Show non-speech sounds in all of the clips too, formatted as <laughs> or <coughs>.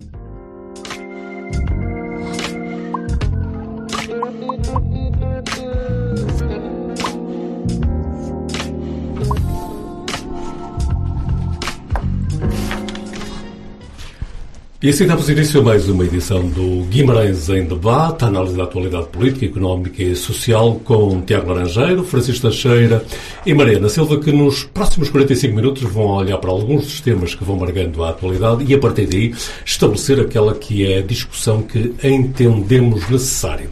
Thank you E assim damos início a mais uma edição do Guimarães em Debate, análise da atualidade política, económica e social com Tiago Laranjeiro, Francisco Teixeira e Mariana Silva, que nos próximos 45 minutos vão olhar para alguns dos temas que vão marcando a atualidade e, a partir daí, estabelecer aquela que é a discussão que entendemos necessário.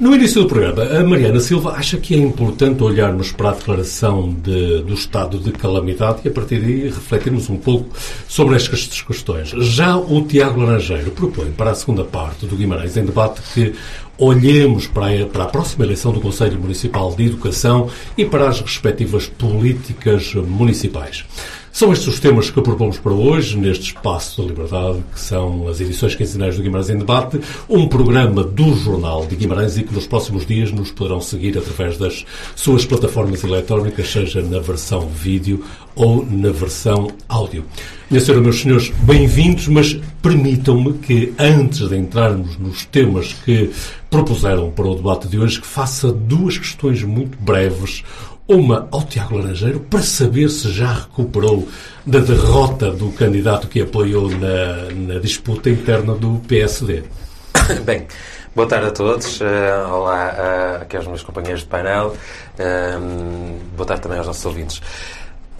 No início do programa, a Mariana Silva acha que é importante olharmos para a declaração de, do estado de calamidade e, a partir daí, refletirmos um pouco sobre estas questões. Já o Tiago Laranjeiro propõe para a segunda parte do Guimarães em debate que olhemos para a, para a próxima eleição do Conselho Municipal de Educação e para as respectivas políticas municipais. São estes os temas que propomos para hoje, neste espaço da liberdade, que são as edições quinzenais do Guimarães em Debate, um programa do Jornal de Guimarães e que nos próximos dias nos poderão seguir através das suas plataformas eletrónicas, seja na versão vídeo ou na versão áudio. Minha senhora, meus senhores, bem-vindos, mas permitam-me que, antes de entrarmos nos temas que propuseram para o debate de hoje, que faça duas questões muito breves uma ao Tiago Laranjeiro para saber se já recuperou da derrota do candidato que apoiou na, na disputa interna do PSD. <coughs> Bem, boa tarde a todos. Uh, olá uh, aqui aos meus companheiros de painel. Uh, boa tarde também aos nossos ouvintes.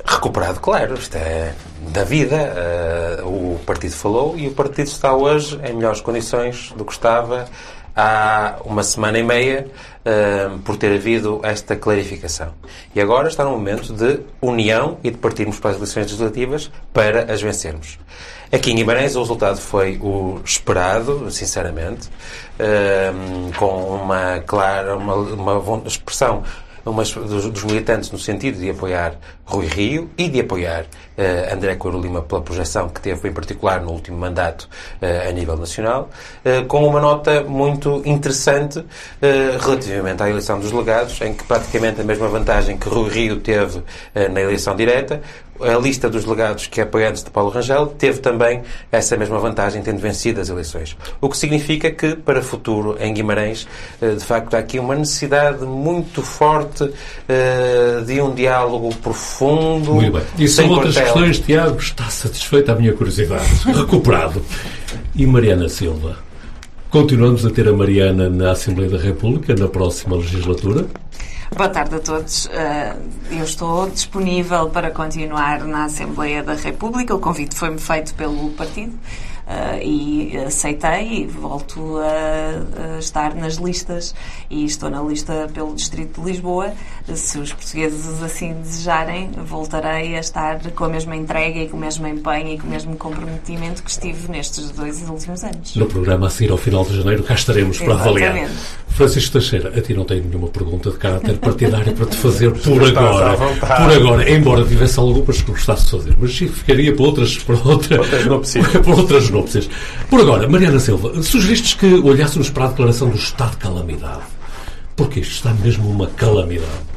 Recuperado, claro, isto é da vida. Uh, o partido falou e o partido está hoje em melhores condições do que estava há uma semana e meia uh, por ter havido esta clarificação. E agora está no momento de união e de partirmos para as eleições legislativas para as vencermos. Aqui em Guimarães o resultado foi o esperado, sinceramente, uh, com uma clara uma, uma expressão umas, dos, dos, militantes no sentido de apoiar Rui Rio e de apoiar uh, André Coelho Lima pela projeção que teve, em particular, no último mandato uh, a nível nacional, uh, com uma nota muito interessante relativamente à eleição dos delegados, em que praticamente a mesma vantagem que Rui Rio teve na eleição direta, a lista dos delegados que é apoiantes de Paulo Rangel teve também essa mesma vantagem, tendo vencido as eleições. O que significa que, para o futuro, em Guimarães, de facto, há aqui uma necessidade muito forte de um diálogo profundo. Muito bem. E são outras questões, Tiago, está satisfeita a minha curiosidade. <laughs> Recuperado. E Mariana Silva? Continuamos a ter a Mariana na Assembleia da República na próxima legislatura? Boa tarde a todos. Eh, eu estou disponível para continuar na Assembleia da República. O convite foi-me feito pelo partido. Uh, e aceitei e volto a, a, estar nas listas e estou na lista pelo Distrito de Lisboa. Se os portugueses assim desejarem, voltarei a estar com a mesma entrega e com o mesmo empenho e com o mesmo comprometimento que estive nestes dois últimos anos. No programa a seguir ao final de janeiro cá estaremos para Exatamente. avaliar. Francisco Teixeira, a ti não tenho nenhuma pergunta de caráter partidário para te fazer <laughs> por agora. Por agora, embora tivesse algumas que gostasse de fazer, mas ficaria para outras, para outra, outras núpcias. <laughs> Por agora, Mariana Silva, sugeristes que olhássemos para a declaração do estado de calamidade. Porque isto está mesmo uma calamidade.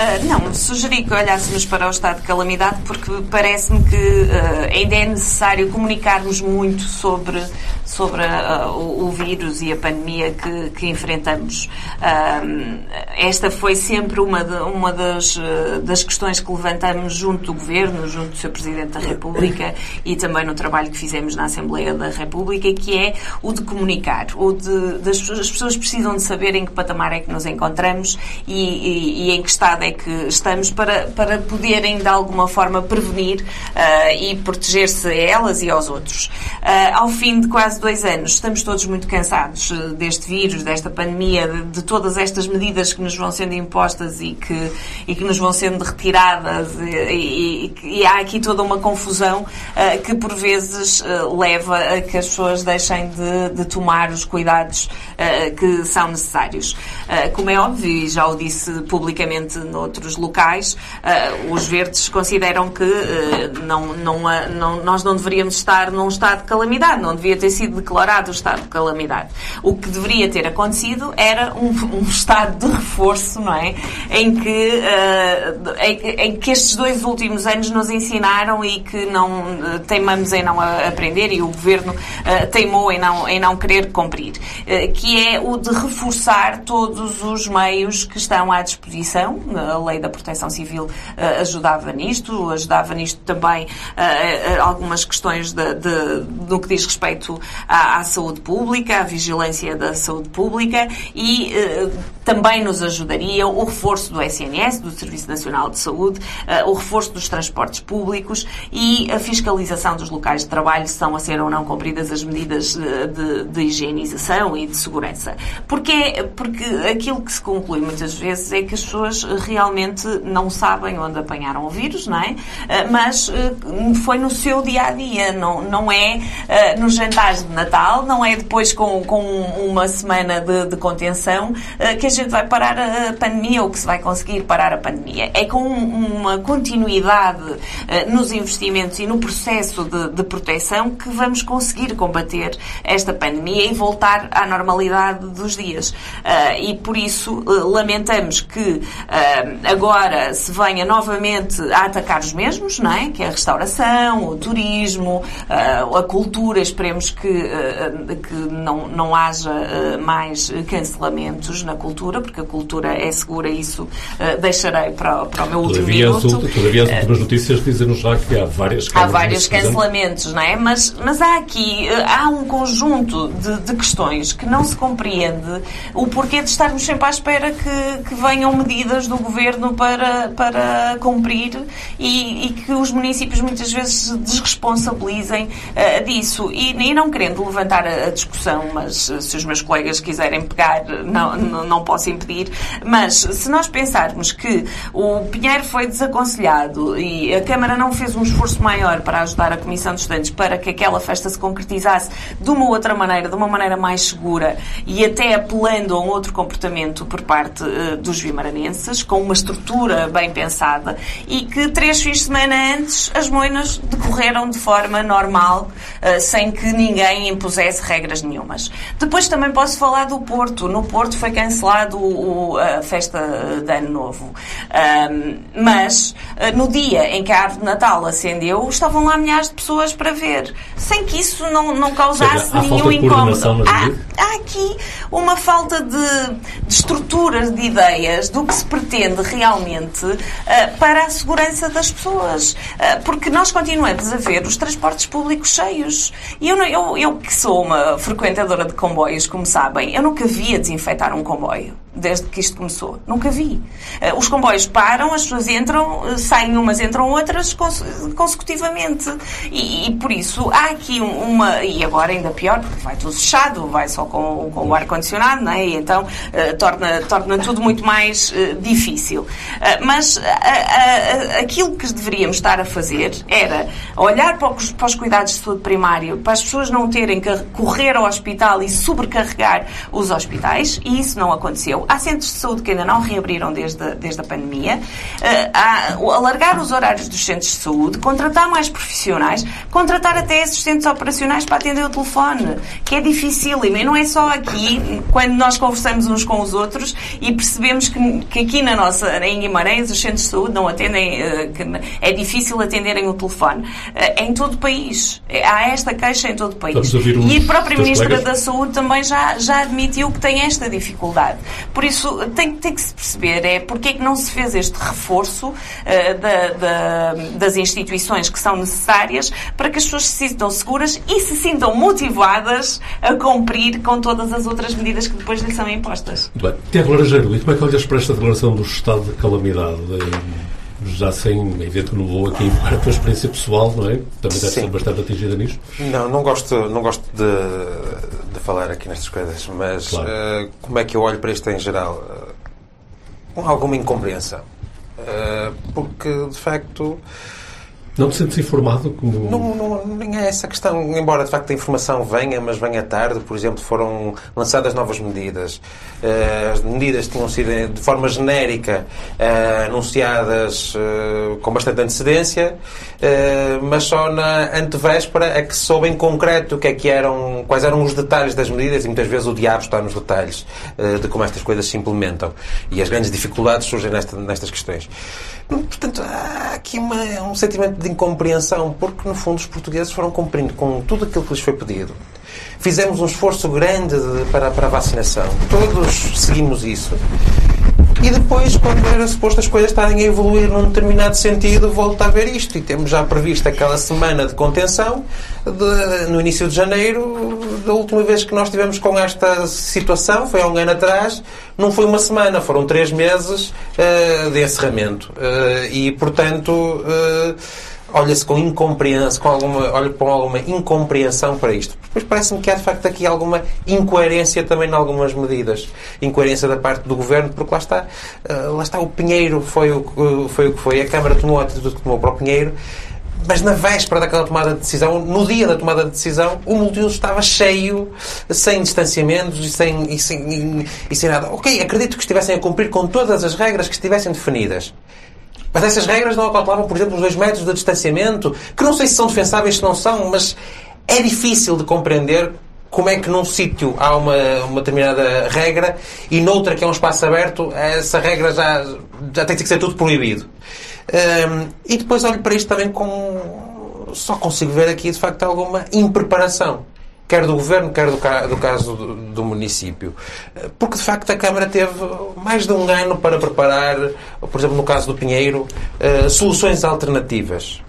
Uh, não, sugeri que olhássemos para o estado de calamidade porque parece-me que uh, ainda é necessário comunicarmos muito sobre sobre uh, o, o, vírus e a pandemia que, que enfrentamos. Esta foi sempre uma, de, uma das, das questões que levantamos junto do Governo, junto do Sr. Presidente da República e também no trabalho que fizemos na Assembleia da República, que é o de comunicar, o de, das, as pessoas precisam de saber em que patamar é que nos encontramos e, e, e em que estado é que estamos para, para poderem de alguma forma prevenir uh, e proteger-se a elas e aos outros. Uh, ao fim de quase dois anos. Estamos todos muito cansados eh, deste vírus, desta pandemia, de, de, todas estas medidas que nos vão sendo impostas e que, e que nos vão sendo retiradas. E, e, e há aqui toda uma confusão uh, que, por vezes, leva a que as pessoas deixem de, de tomar os cuidados que são necessários. como é óbvio, e já o disse publicamente noutros locais, uh, os verdes consideram que uh, não, não, não, nós não deveríamos estar num estado de calamidade, não devia ter sido declarado o estado de calamidade. O que deveria ter acontecido era um, um estado de reforço, não é? Em que, uh, em, em, que estes dois últimos anos nos ensinaram e que não teimamos em não aprender e o governo teimou em não, em não querer cumprir, que é o de reforçar todos os meios que estão à disposição. A lei da proteção civil uh, ajudava nisto, ajudava nisto também uh, algumas questões de, de, no que diz respeito à, à, saúde pública, à vigilância da saúde pública e também nos ajudaria o reforço do SNS, do Serviço Nacional de Saúde, o reforço dos transportes públicos e a fiscalização dos locais de trabalho, se estão a ser ou não cumpridas as medidas de, de higienização e de segurança. Porque, porque aquilo que se conclui muitas vezes é que as pessoas realmente não sabem onde apanharam o vírus, não é? Eh, mas eh, foi no seu dia a dia, não, não é eh, nos jantares de Natal, não é depois com, com uma semana de, de contenção que a gente vai parar a pandemia ou que se vai conseguir parar a pandemia. É com uma continuidade nos investimentos e no processo de, de proteção que vamos conseguir combater esta pandemia e voltar à normalidade dos dias. e por isso lamentamos que agora se venha novamente a atacar os mesmos, não é? Que é a restauração, o turismo, uh, a cultura. Esperemos que, uh, que não, não haja mais cancelamentos na cultura, porque a cultura é segura e isso deixarei para, para o meu último todavia, minuto. Todavia, as últimas notícias dizem-nos já que há várias Há vários cancelamentos, não é? Mas, mas há aqui, há um conjunto de, de questões que não se compreende o porquê de estarmos sempre à espera que, que venham medidas do governo para, para cumprir e, e que os municípios muitas vezes se desresponsabilizem uh, disso. E, e, não querendo levantar a, a, discussão, mas uh, se os meus colegas quiserem pegar, não, não, não posso impedir. Mas se nós pensarmos que o Pinheiro foi desaconselhado e a Câmara não fez um esforço maior para ajudar a Comissão de Estudantes para que aquela festa se concretizasse de uma outra maneira, de uma maneira mais segura e até apelando a um outro comportamento por parte uh, dos vimaranenses, com uma estrutura bem pensada e que três fins de semana antes as moinas decorreram de forma normal, uh, sem que ninguém impusesse regras nenhumas. Depois também posso falar do Porto. No Porto foi cancelado o, a festa de Ano Novo. Mas uh, no dia em que a árvore de Natal acendeu, estavam lá milhares de pessoas para ver, sem que isso não, não causasse seja, nenhum incómodo. Há, há, aqui uma falta de, de estruturas, de ideias do que se pretende realmente uh, para a segurança das pessoas. Uh, porque nós continuamos a ver os transportes públicos cheios. E eu, eu, eu que sou uma frequentadora de comboios, como sabem, eu nunca via desinfetar um comboio desde que isto começou. Nunca vi. Uh, os comboios param, as pessoas entram, uh, saem umas, entram outras cons consecutivamente. E, e, por isso há aqui uma. E agora ainda pior, porque vai tudo fechado, vai só com, com o ar-condicionado, não é? E então uh, torna, torna tudo muito mais difícil. Mas aquilo que deveríamos estar a fazer era olhar para os, cuidados de saúde primário, para as pessoas não terem que correr ao hospital e sobrecarregar os hospitais, e isso não aconteceu. Há centros de saúde que ainda não reabriram desde, desde a pandemia. Alargar os horários dos centros de saúde, contratar mais profissionais, contratar até assistentes operacionais para atender o telefone, que é difícil. E não é só aqui, quando nós conversamos uns com os outros e percebemos que, que aqui na nossa, em Guimarães, os centros de saúde não atendem, uh, é difícil atenderem o telefone. Uh, em todo o país. Há esta queixa em todo o país. E a própria Ministra colegas. da Saúde também já, já admitiu que tem esta dificuldade. Por isso, tem, tem que se perceber é porque é que não se fez este reforço uh, da, da, das instituições que são necessárias para que as pessoas se sintam seguras e se sintam motivadas a cumprir com todas as outras medidas que depois lhes são impostas. Muito bem. Tiago Laranjeiro, e como é que olhas para esta declaração do estado de calamidade? já sem, evento que não vou aqui para a tua experiência pessoal, não é? Também deve ser bastante atingida nisto. Não, não gosto, não gosto de, de falar aqui nestas coisas, mas claro. uh, como é que eu olho para isto em geral? Uh, com alguma incompreensão. Uh, porque, de facto, Não te sentes informado como. Não, não, nem é essa questão. Embora de facto a informação venha, mas venha tarde, por exemplo, foram lançadas novas medidas. Uh, as medidas tinham sido de forma genérica uh, anunciadas uh, com bastante antecedência, mas só na antevéspera é que se soube em concreto o que é que eram, quais eram os detalhes das medidas e muitas vezes o diabo está nos detalhes de como estas coisas se implementam. E as grandes dificuldades surgem nesta, nestas questões. Portanto, há aqui uma, um sentimento de incompreensão, porque no fundo os portugueses foram cumprindo com tudo aquilo que lhes foi pedido. Fizemos um esforço grande de, para, para a vacinação. Todos seguimos isso. E depois, quando era suposto as coisas estarem a evoluir num determinado sentido, volta a haver isto. E temos já previsto aquela semana de contenção de, no início de janeiro. Da última vez que nós tivemos com esta situação, foi há um ano atrás, não foi uma semana, foram três meses uh, de encerramento. Uh, e, portanto. Uh, olha-se com incompreensão, com alguma, olha com alguma incompreensão para isto. Depois parece-me que há de facto aqui alguma incoerência também em algumas medidas. Incoerência da parte do Governo, porque lá está, uh, lá está o Pinheiro foi o, que, foi o que foi, a Câmara tomou a atitude que tomou para o Pinheiro, mas na véspera daquela tomada de decisão, no dia da tomada de decisão, o multiuso estava cheio, sem distanciamentos e sem, e sem, e, e sem nada. Ok, acredito que estivessem a cumprir com todas as regras que estivessem definidas. Mas essas regras não acautelavam, por exemplo, os dois metros de distanciamento, que não sei se são defensáveis, se não são, mas é difícil de compreender como é que num sítio há uma, uma determinada regra e noutra que é um espaço aberto, essa regra já, já tem que ser tudo proibido. Um, e depois olho para isto também com. Só consigo ver aqui, de facto, alguma impreparação quer do governo, quer do, do caso do, do, município. Porque, de facto, a Câmara teve mais de um ano para preparar, por exemplo, no caso do Pinheiro, uh, soluções alternativas.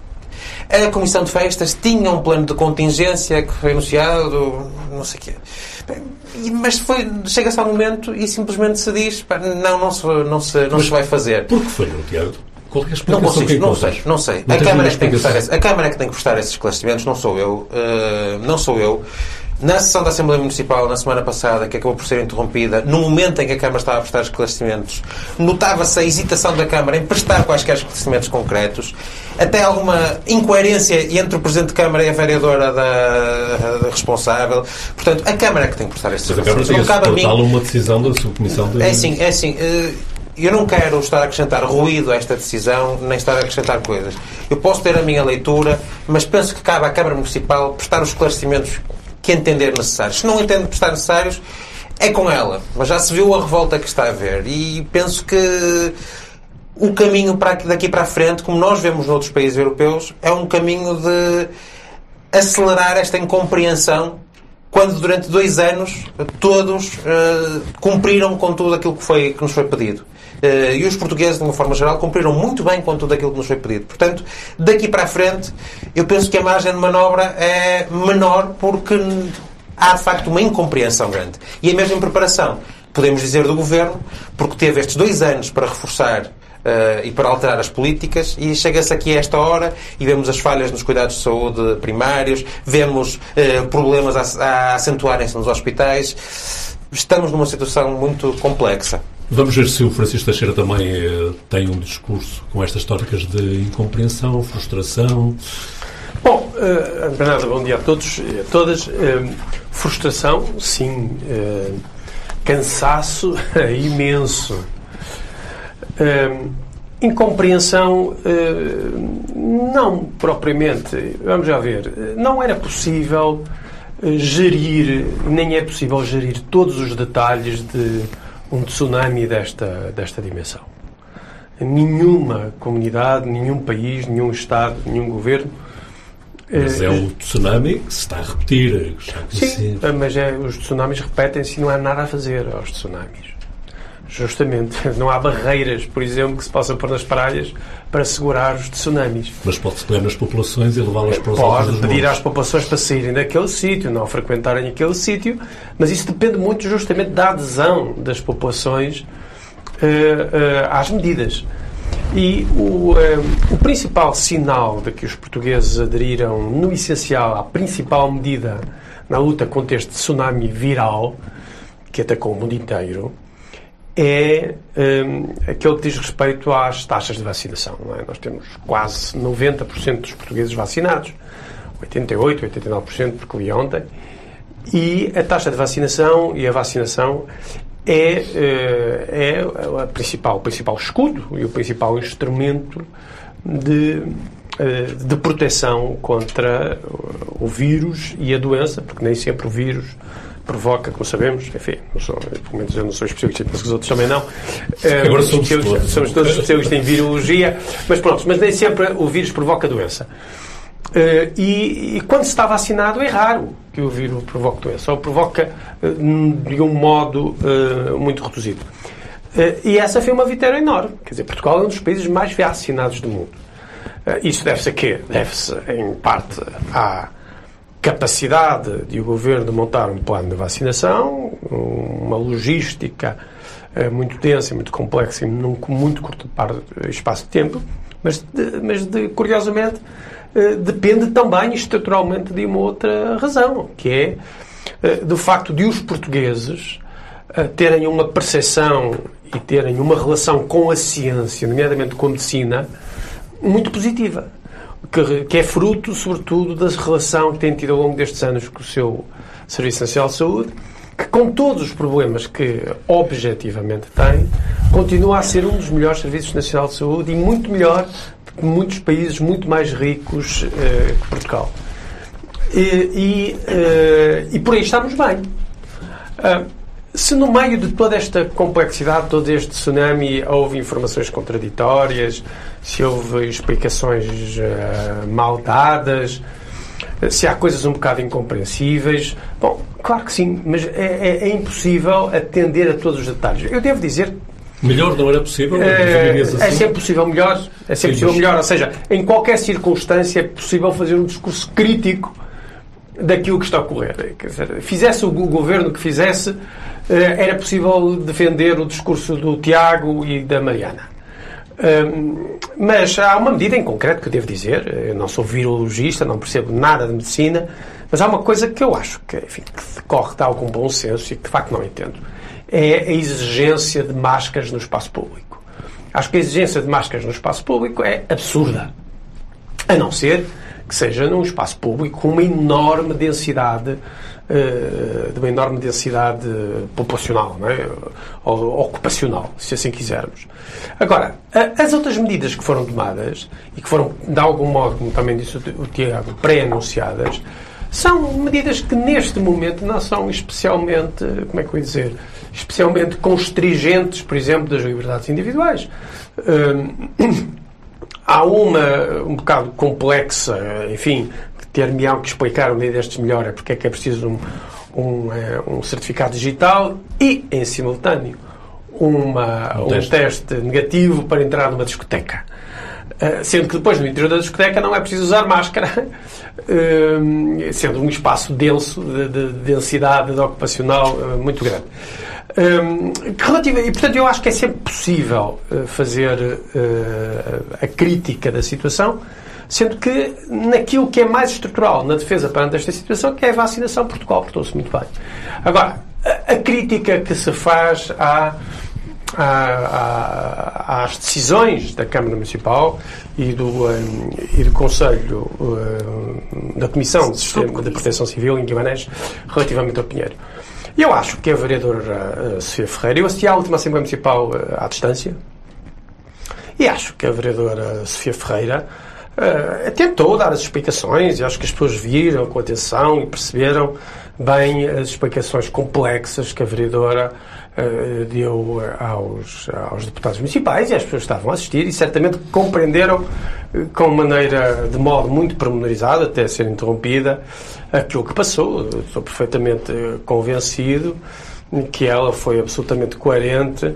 A Comissão de Festas tinha um plano de contingência que foi anunciado, não sei o quê. Mas foi, chega-se ao momento e simplesmente se diz não, não se, não se, não se vai fazer. Por que foi, Tiago? Qual é a não consigo, não sei, não sei. Não a, Câmara que tem que prestar a Câmara que tem que prestar esses esclarecimentos, não sou eu. Uh, não sou eu. Na sessão da Assembleia Municipal, na semana passada, que acabou por ser interrompida, no momento em que a Câmara estava a prestar esclarecimentos, notava-se a hesitação da Câmara em prestar quaisquer esclarecimentos concretos, até alguma incoerência entre o Presidente de Câmara e a vereadora da, da responsável. Portanto, a Câmara é que tem que prestar esses esclarecimentos. Não cabe a mim. uma decisão da subcomissão de... É assim, é assim. Uh, eu não quero estar a acrescentar ruído a esta decisão, nem estar a acrescentar coisas. Eu posso ter a minha leitura, mas penso que cabe à Câmara Municipal prestar os esclarecimentos que entender necessários. Se não entende prestar necessários, é com ela. Mas já se viu a revolta que está a haver. E penso que o caminho para daqui para a frente, como nós vemos noutros países europeus, é um caminho de acelerar esta incompreensão quando durante dois anos todos uh, cumpriram com tudo aquilo que, foi, que nos foi pedido. Uh, e os portugueses, de uma forma geral, cumpriram muito bem com tudo aquilo que nos foi pedido. Portanto, daqui para a frente, eu penso que a margem de manobra é menor porque há, de facto, uma incompreensão grande. E a mesma preparação, podemos dizer, do Governo, porque teve estes dois anos para reforçar Uh, e para alterar as políticas e chega-se aqui a esta hora e vemos as falhas nos cuidados de saúde primários, vemos uh, problemas a, a acentuarem-se nos hospitais. Estamos numa situação muito complexa. Vamos ver se o Francisco Teixeira também eh, tem um discurso com estas tópicas de incompreensão, frustração. Bom, uh, Bernardo, bom dia a todos e a todas. Uh, frustração, sim. Uh, cansaço, <laughs> imenso. Incompreensão, não propriamente. Vamos já ver. Não era possível gerir, nem é possível gerir todos os detalhes de um tsunami desta, desta dimensão. Nenhuma comunidade, nenhum país, nenhum Estado, nenhum governo. Mas é um tsunami que se está a repetir. Sim, mas é, os tsunamis repetem-se e não há nada a fazer aos tsunamis. Justamente. <laughs> Não há barreiras, por exemplo, que se possam pôr nas praias para segurar os tsunamis. Mas pode-se pegar nas populações e levá-las para os Pode pedir às populações para saírem daquele sítio, não frequentarem aquele sítio, mas isso depende muito justamente da adesão das populações uh, uh, às medidas. E o, uh, o principal sinal de que os portugueses aderiram, no essencial, à principal medida na luta contra este tsunami viral que atacou o mundo inteiro, é um, aquele que diz respeito às taxas de vacinação. É? Nós temos quase 90% dos portugueses vacinados, 88%, 89% porque li ontem, e a taxa de vacinação e a vacinação é, eh, é a principal, o principal escudo e o principal instrumento de, eh, de proteção contra o vírus e a doença, porque nem sempre o vírus provoca, como sabemos, enfim, não sou, pelo menos eu não sou especialista, penso que os outros também não. Agora somos todos. Somos todos especialistas em virologia, mas pronto, mas nem sempre o vírus provoca doença. Uh, e, e, quando se está vacinado é raro que o vírus provoque doença, ou provoca uh, de um modo muito reduzido. e essa foi uma vitória enorme. Quer dizer, Portugal é um dos países mais vacinados do mundo. isso deve-se a quê? Deve-se, em parte, à capacidade de o governo montar um plano de vacinação, uma logística muito densa, muito complexa e num muito curto espaço de tempo, mas, de, mas de, curiosamente eh, depende também estruturalmente de uma outra razão, que é eh, do facto de os portugueses eh, terem uma percepção e terem uma relação com a ciência, nomeadamente com a medicina, muito positiva. Que, que é fruto, sobretudo, da relação que tem tido ao longo destes anos com o seu Serviço Nacional de Saúde, que, com todos os problemas que objetivamente tem, continua a ser um dos melhores Serviços Nacional de Saúde e muito melhor muitos países muito mais ricos uh, que Portugal. E, e, uh, e, por aí estamos bem. Uh, se no meio de toda esta complexidade, todo este tsunami, houve informações contraditórias, se houve explicações mal dadas, se há coisas um bocado incompreensíveis, bom, claro que sim, mas é, é, é impossível atender a todos os detalhes. Eu devo dizer Melhor não era possível? É, assim? é sempre possível melhor. É sempre Sim, possível melhor. Ou seja, em qualquer circunstância é possível fazer um discurso crítico daquilo que está a ocorrer. Dizer, fizesse o governo que fizesse, eh, era possível defender o discurso do Tiago e da Mariana. Mas há uma medida em concreto que eu devo dizer, eu não sou virologista, não percebo nada de medicina, mas há uma coisa que eu acho que, enfim, que decorre de algum bom senso e que de facto não entendo é a exigência de máscaras no espaço público. Acho que a exigência de máscaras no espaço público é absurda. A não ser que seja num espaço público com uma enorme densidade eh, de uma enorme densidade populacional é? ou ocupacional, se assim quisermos. Agora, as outras medidas que foram tomadas e que foram, de algum modo, como também disse o Tiago, pré-anunciadas, são medidas que neste momento não são especialmente, como é que eu ia dizer, especialmente constringentes, por exemplo, das liberdades individuais. Hum, <clears throat> há uma um bocado complexa, enfim, ter-me que explicar um dia destes melhor é porque é que é preciso um, um, eh, um certificado digital e, em simultâneo, uma, um, um teste. teste negativo para entrar numa discoteca. Uh, sendo que depois no interior da discoteca não é preciso usar máscara, uh, <laughs> sendo um espaço denso, de, de densidade de ocupacional uh, muito grande. Relativa, e, portanto, eu acho que é sempre possível fazer a crítica da situação, sendo que naquilo que é mais estrutural na defesa perante esta situação, que é a vacinação, Portugal portou-se muito bem. Agora, a, a, crítica que se faz à, à, às decisões da Câmara Municipal e do, um, e do Conselho um, da Comissão de Sistema de Proteção Civil em Guimarães relativamente ao Pinheiro. Eu acho que a vereadora uh, Sofia Ferreira, eu assisti à última Assembleia Municipal à distância, e acho que a vereadora Sofia Ferreira uh, tentou dar as explicações, e acho que as pessoas viram com atenção e perceberam bem as explicações complexas que a vereadora uh, deu aos, aos deputados municipais e às pessoas estavam a assistir e certamente compreenderam uh, com maneira, de modo muito pormenorizado, até ser interrompida, aquilo que passou. Estou perfeitamente convencido que ela foi absolutamente coerente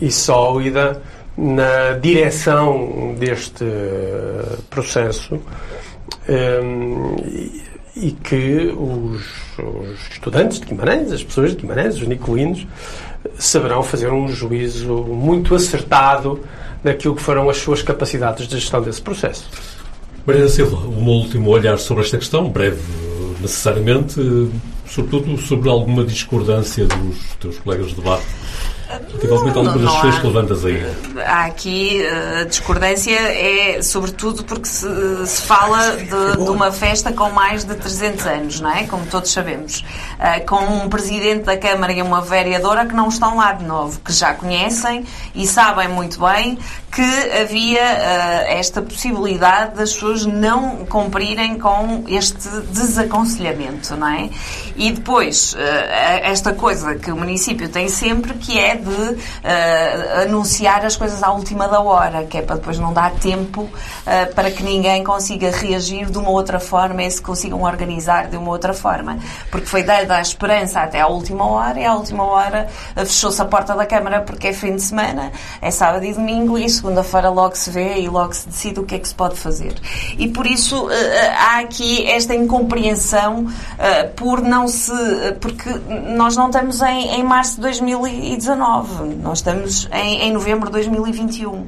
e sólida na direção deste processo um, e, que os, os, estudantes de Guimarães, as pessoas de Guimarães, os nicolinos, saberão fazer um juízo muito acertado daquilo que foram as suas capacidades de gestão desse processo. Maria Silva, um último olhar sobre esta questão, breve necessariamente, sobretudo sobre alguma discordância dos teus colegas de debate Relativamente a algumas das questões que levantas aí. Há aqui a uh, discordância é sobretudo porque se, se fala de, de, uma festa com mais de 300 anos, não é? Como todos sabemos. Uh, com um presidente da Câmara e uma vereadora que não estão lá de novo, que já conhecem e sabem muito bem que havia uh, esta possibilidade das pessoas não cumprirem com este desaconselhamento, não é? E depois, uh, esta coisa que o município tem sempre, que é de uh, anunciar as coisas à última da hora, que é para depois não dar tempo para que ninguém consiga reagir de uma outra forma e se consigam organizar de uma outra forma. Porque foi dada a esperança até à última hora e à última hora fechou-se a porta da Câmara porque é fim de semana, é sábado e domingo e segunda-feira logo se vê e logo se decide o que é que se pode fazer. E por isso eh, eh, há aqui esta incompreensão eh, por não se. porque nós não estamos em, em março de 2019, nós estamos em, em novembro de 2021.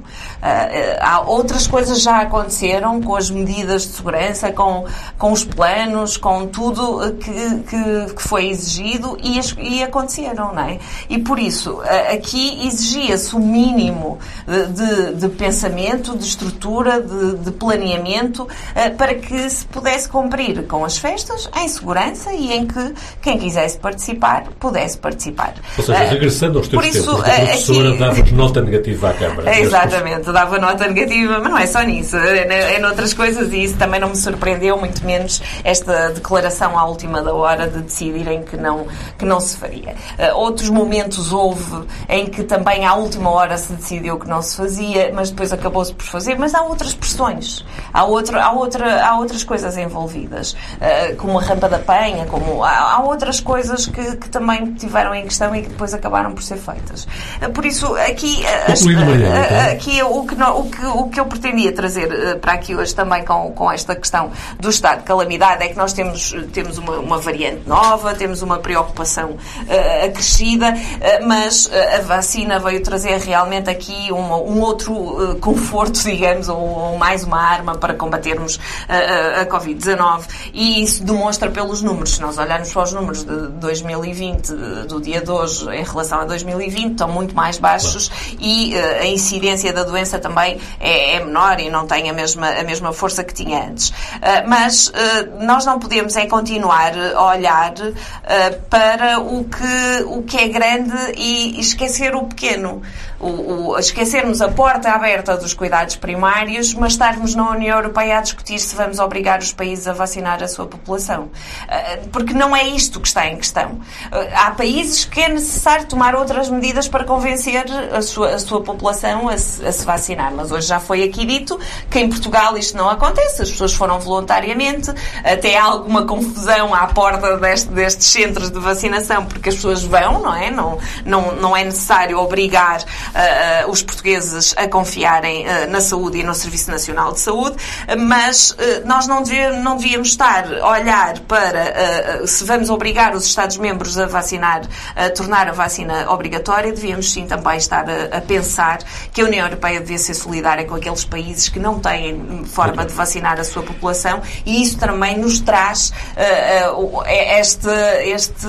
Há outras coisas já aconteceram com as medidas de segurança, com, com os planos, com tudo que, que, que foi exigido e, e aconteceram, não é? E por isso, aqui exigia-se o mínimo de, de de, pensamento, de estrutura, de, de planeamento, uh, para que se pudesse cumprir com as festas em segurança e em que quem quisesse participar pudesse participar. Ou seja, uh, regressando aos teus isso, a professora aqui... dava nota negativa à Câmara. <laughs> Exatamente, dava nota negativa, mas não é só nisso, é, é noutras coisas e isso também não me surpreendeu, muito menos esta declaração à última da hora de decidirem que não, que não se faria. Uh, outros momentos houve em que também à última hora se decidiu que não se fazia, mas depois acabou-se por fazer. Mas há outras pressões, há, outro, há, outra, há outras coisas envolvidas, uh, como a rampa da penha, como há, há outras coisas que, que, também tiveram em questão e que depois acabaram por ser feitas. Uh, por isso, aqui, uh, aqui o, que o, que, o que eu pretendia trazer para aqui hoje também com, com esta questão do estado de calamidade é que nós temos, temos uma, uma variante nova, temos uma preocupação acrescida, mas a vacina veio trazer realmente aqui uma, um outro uh, conforto, <laughs> digamos, ou, ou, mais uma arma para combatermos a, a, a Covid-19. E isso demonstra pelos números. Se nós olharmos para os números de 2020, do dia de hoje, em relação a 2020, estão muito mais baixos e uh, a incidência da doença também é, é, menor e não tem a mesma, a mesma força que tinha antes. Uh, mas nós não podemos é continuar a olhar para o que, o que é grande e esquecer o pequeno o, o, esquecermos a porta aberta dos cuidados primários, mas estarmos na União Europeia a discutir se vamos obrigar os países a vacinar a sua população. Ah, porque não é isto que está em questão. Ah, há países que é necessário tomar outras medidas para convencer a sua, a sua população a se, a se vacinar. Mas hoje já foi aqui dito que em Portugal isto não acontece. As pessoas foram voluntariamente, até há alguma confusão à porta deste, destes centros de vacinação, porque as pessoas vão, não é? Não, não, não é necessário obrigar uh, os portugueses a confiarem uh, na saúde e no Serviço Nacional de Saúde, mas nós não devíamos, não devíamos estar a olhar para se vamos obrigar os Estados-membros a vacinar, a tornar a vacina obrigatória, devíamos sim também estar a, a pensar que a União Europeia devia ser solidária com aqueles países que não têm forma de vacinar a sua população e isso também nos traz uh, este, este,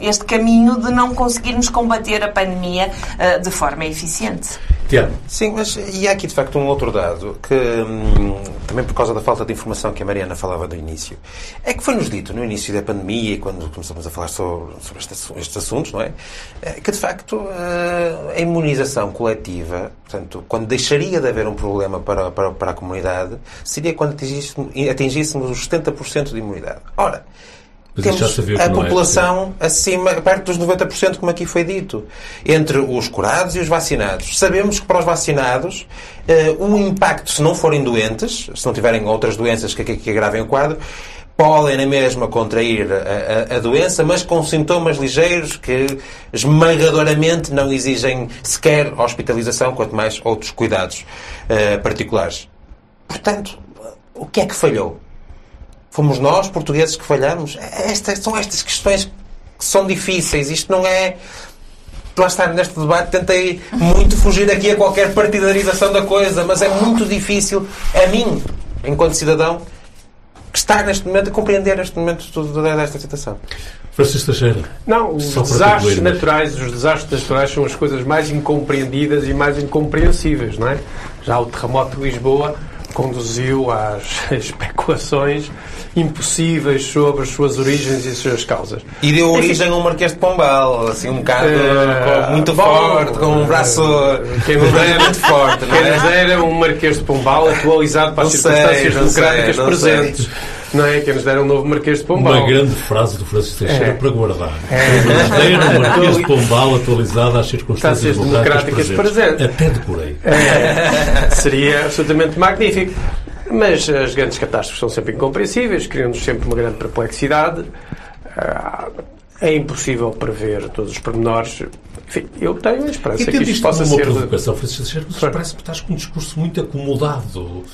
este caminho de não conseguirmos combater a pandemia uh, de forma eficiente. Tiago. Sim, mas e há aqui de facto um outro dado que, hum, também por causa da falta de informação que a Mariana falava do início, é que foi-nos dito no início da pandemia, quando começamos a falar sobre, sobre estes, estes, assuntos, não é? é que de facto eh, a imunização coletiva, portanto, quando deixaria de haver um problema para, para, para a comunidade, seria quando atingíssemos, atingíssemos os 70% de imunidade. Ora, mas temos a é população é acima, perto dos 90%, como aqui foi dito, entre os curados e os vacinados. Sabemos que para os vacinados, uh, o impacto, se não forem doentes, se não tiverem outras doenças que, que, que agravem o quadro, podem na mesma contrair a, a, a, doença, mas com sintomas ligeiros que esmagadoramente não exigem sequer hospitalização, quanto mais outros cuidados uh, particulares. Portanto, o que é que falhou? Fomos nós, portugueses, que falhamos? Estas, são estas questões que são difíceis. Isto não é. Lá está, neste debate tentei muito fugir aqui a qualquer partidarização da coisa, mas é muito difícil, a mim, enquanto cidadão, que está neste momento a compreender este momento toda desta situação. Francisco Teixeira. Não, os desastres naturais, os desastres naturais são as coisas mais incompreendidas e mais incompreensíveis, não é? Já o terremoto de Lisboa conduziu às <laughs> especulações impossíveis sobre as suas origens e as suas causas. E deu origem a um Marquês de Pombal, assim um bocado uh, muito bom, forte, com um braço quem nos dera, muito forte. É? Quem nos dera um Marquês de Pombal atualizado para não as circunstâncias sei, democráticas sei, presentes. Sei. Não é? Quem nos dera um novo Marquês de Pombal. Uma grande frase do Francisco Teixeira é. para guardar. É. Nos dera um Marquês de Pombal atualizado às circunstâncias democráticas, democráticas presentes. Até decorei. É. Seria absolutamente magnífico. Mas as grandes catástrofes são sempre incompreensíveis, criando-nos sempre uma grande perplexidade. Ah, é impossível prever todos os pormenores. Enfim, eu tenho a esperança que isto possa ser... uma provocação, Francisco, parece que estás com um discurso muito acomodado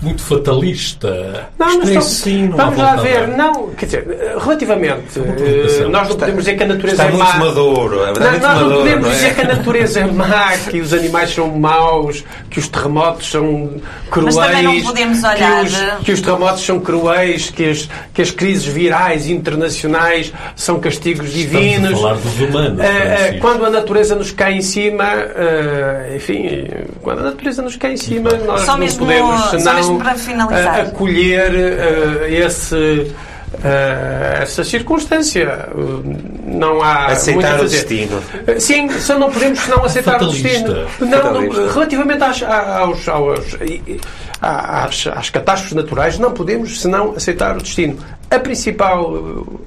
muito fatalista. Não, mas não vamos lá ver. Não, quer dizer, relativamente, uh, nós não podemos dizer que a natureza está é má. Maduro, é não, nós maduro, não podemos não é? dizer que a natureza é má, que os animais são maus, que os terremotos são cruéis. Mas também não podemos olhar. Que os, que os terremotos são cruéis, que as, que as crises virais internacionais são castigos divinos. Estamos a falar dos humanos. Uh, quando a natureza nos cai em cima, uh, enfim, quando a natureza nos cai em cima, nós só não mesmo, podemos senão para finalizar. acolher uh, esse, uh, essa circunstância. não há aceitar o destino. Sim, só não podemos não aceitar Fatalista. o destino. Não, não, relativamente às, aos, aos, às, às catástrofes naturais, não podemos senão aceitar o destino. A principal,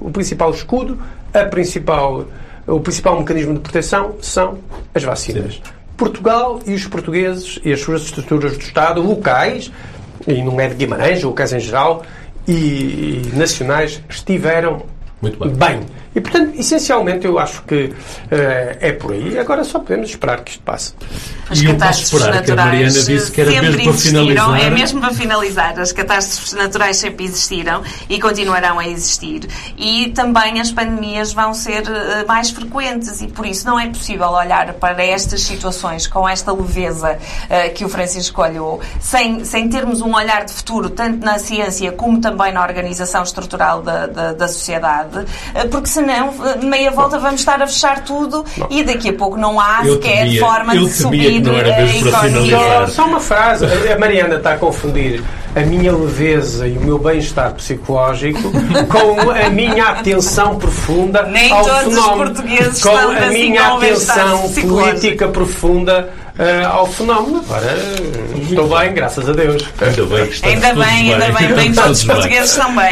o principal escudo, a principal, o principal mecanismo de proteção são as vacinas. Sim. Portugal e os portugueses e as suas estruturas do Estado locais e não é de Guimarães, ou caso em geral, e, e nacionais, estiveram Muito bem. bem. E, portanto, essencialmente, eu acho que uh, é por aí. Agora só podemos esperar que isto passe. As e catástrofes naturais disse que era mesmo para finalizar. É mesmo para finalizar. As catástrofes naturais sempre existiram e continuarão a existir. E também as pandemias vão ser uh, mais frequentes e, por isso, não é possível olhar para estas situações com esta leveza uh, que o Francisco olhou, sem, sem termos um olhar de futuro, tanto na ciência como também na organização estrutural da, da, da sociedade, porque se senão, meia volta vamos estar a fechar tudo não. e daqui a pouco não há eu sequer temia, forma de subir a economia. Só uma frase, a Mariana está a confundir a minha leveza e o meu bem-estar psicológico <laughs> com a minha atenção profunda Nem ao todos fenómeno, os portugueses com a assim minha atenção política profunda uh, ao fenómeno. Agora estou bem, graças a Deus. Ainda bem, que ainda bem, ainda bem, bem <laughs> todos os portugueses estão bem.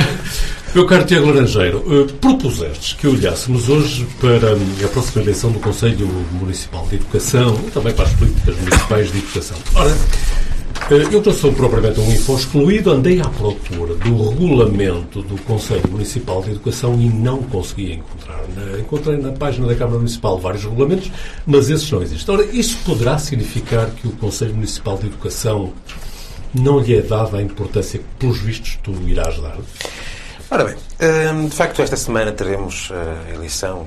Meu caro Tiago Laranjeiro, uh, propusestes que olhássemos hoje para hum, a próxima eleição do Conselho Municipal de Educação e também para as políticas municipais de educação. Ora, uh, eu não sou propriamente um info excluído, andei à procura do regulamento do Conselho Municipal de Educação e não consegui encontrar. Encontrei na página da Câmara Municipal vários regulamentos, mas esses não existem. Ora, isso poderá significar que o Conselho Municipal de Educação não lhe é dada a importância que, pelos vistos, tu irás dar? Ora bem, hum, de facto, esta semana teremos a eleição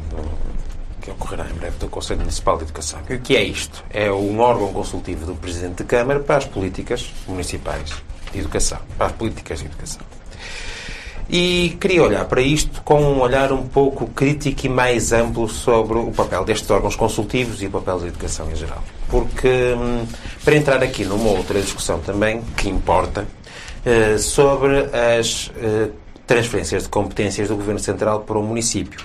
que ocorrerá em breve do Conselho Municipal de Educação. O que é isto? É um órgão consultivo do Presidente da Câmara para as políticas municipais de educação, para as políticas de educação. E queria olhar para isto com um olhar um pouco crítico e mais amplo sobre o papel destes órgãos consultivos e o papel da educação em geral. Porque, hum, para entrar aqui numa outra discussão também, que importa, eh, sobre as eh, transferências de competências do Governo Central para o município.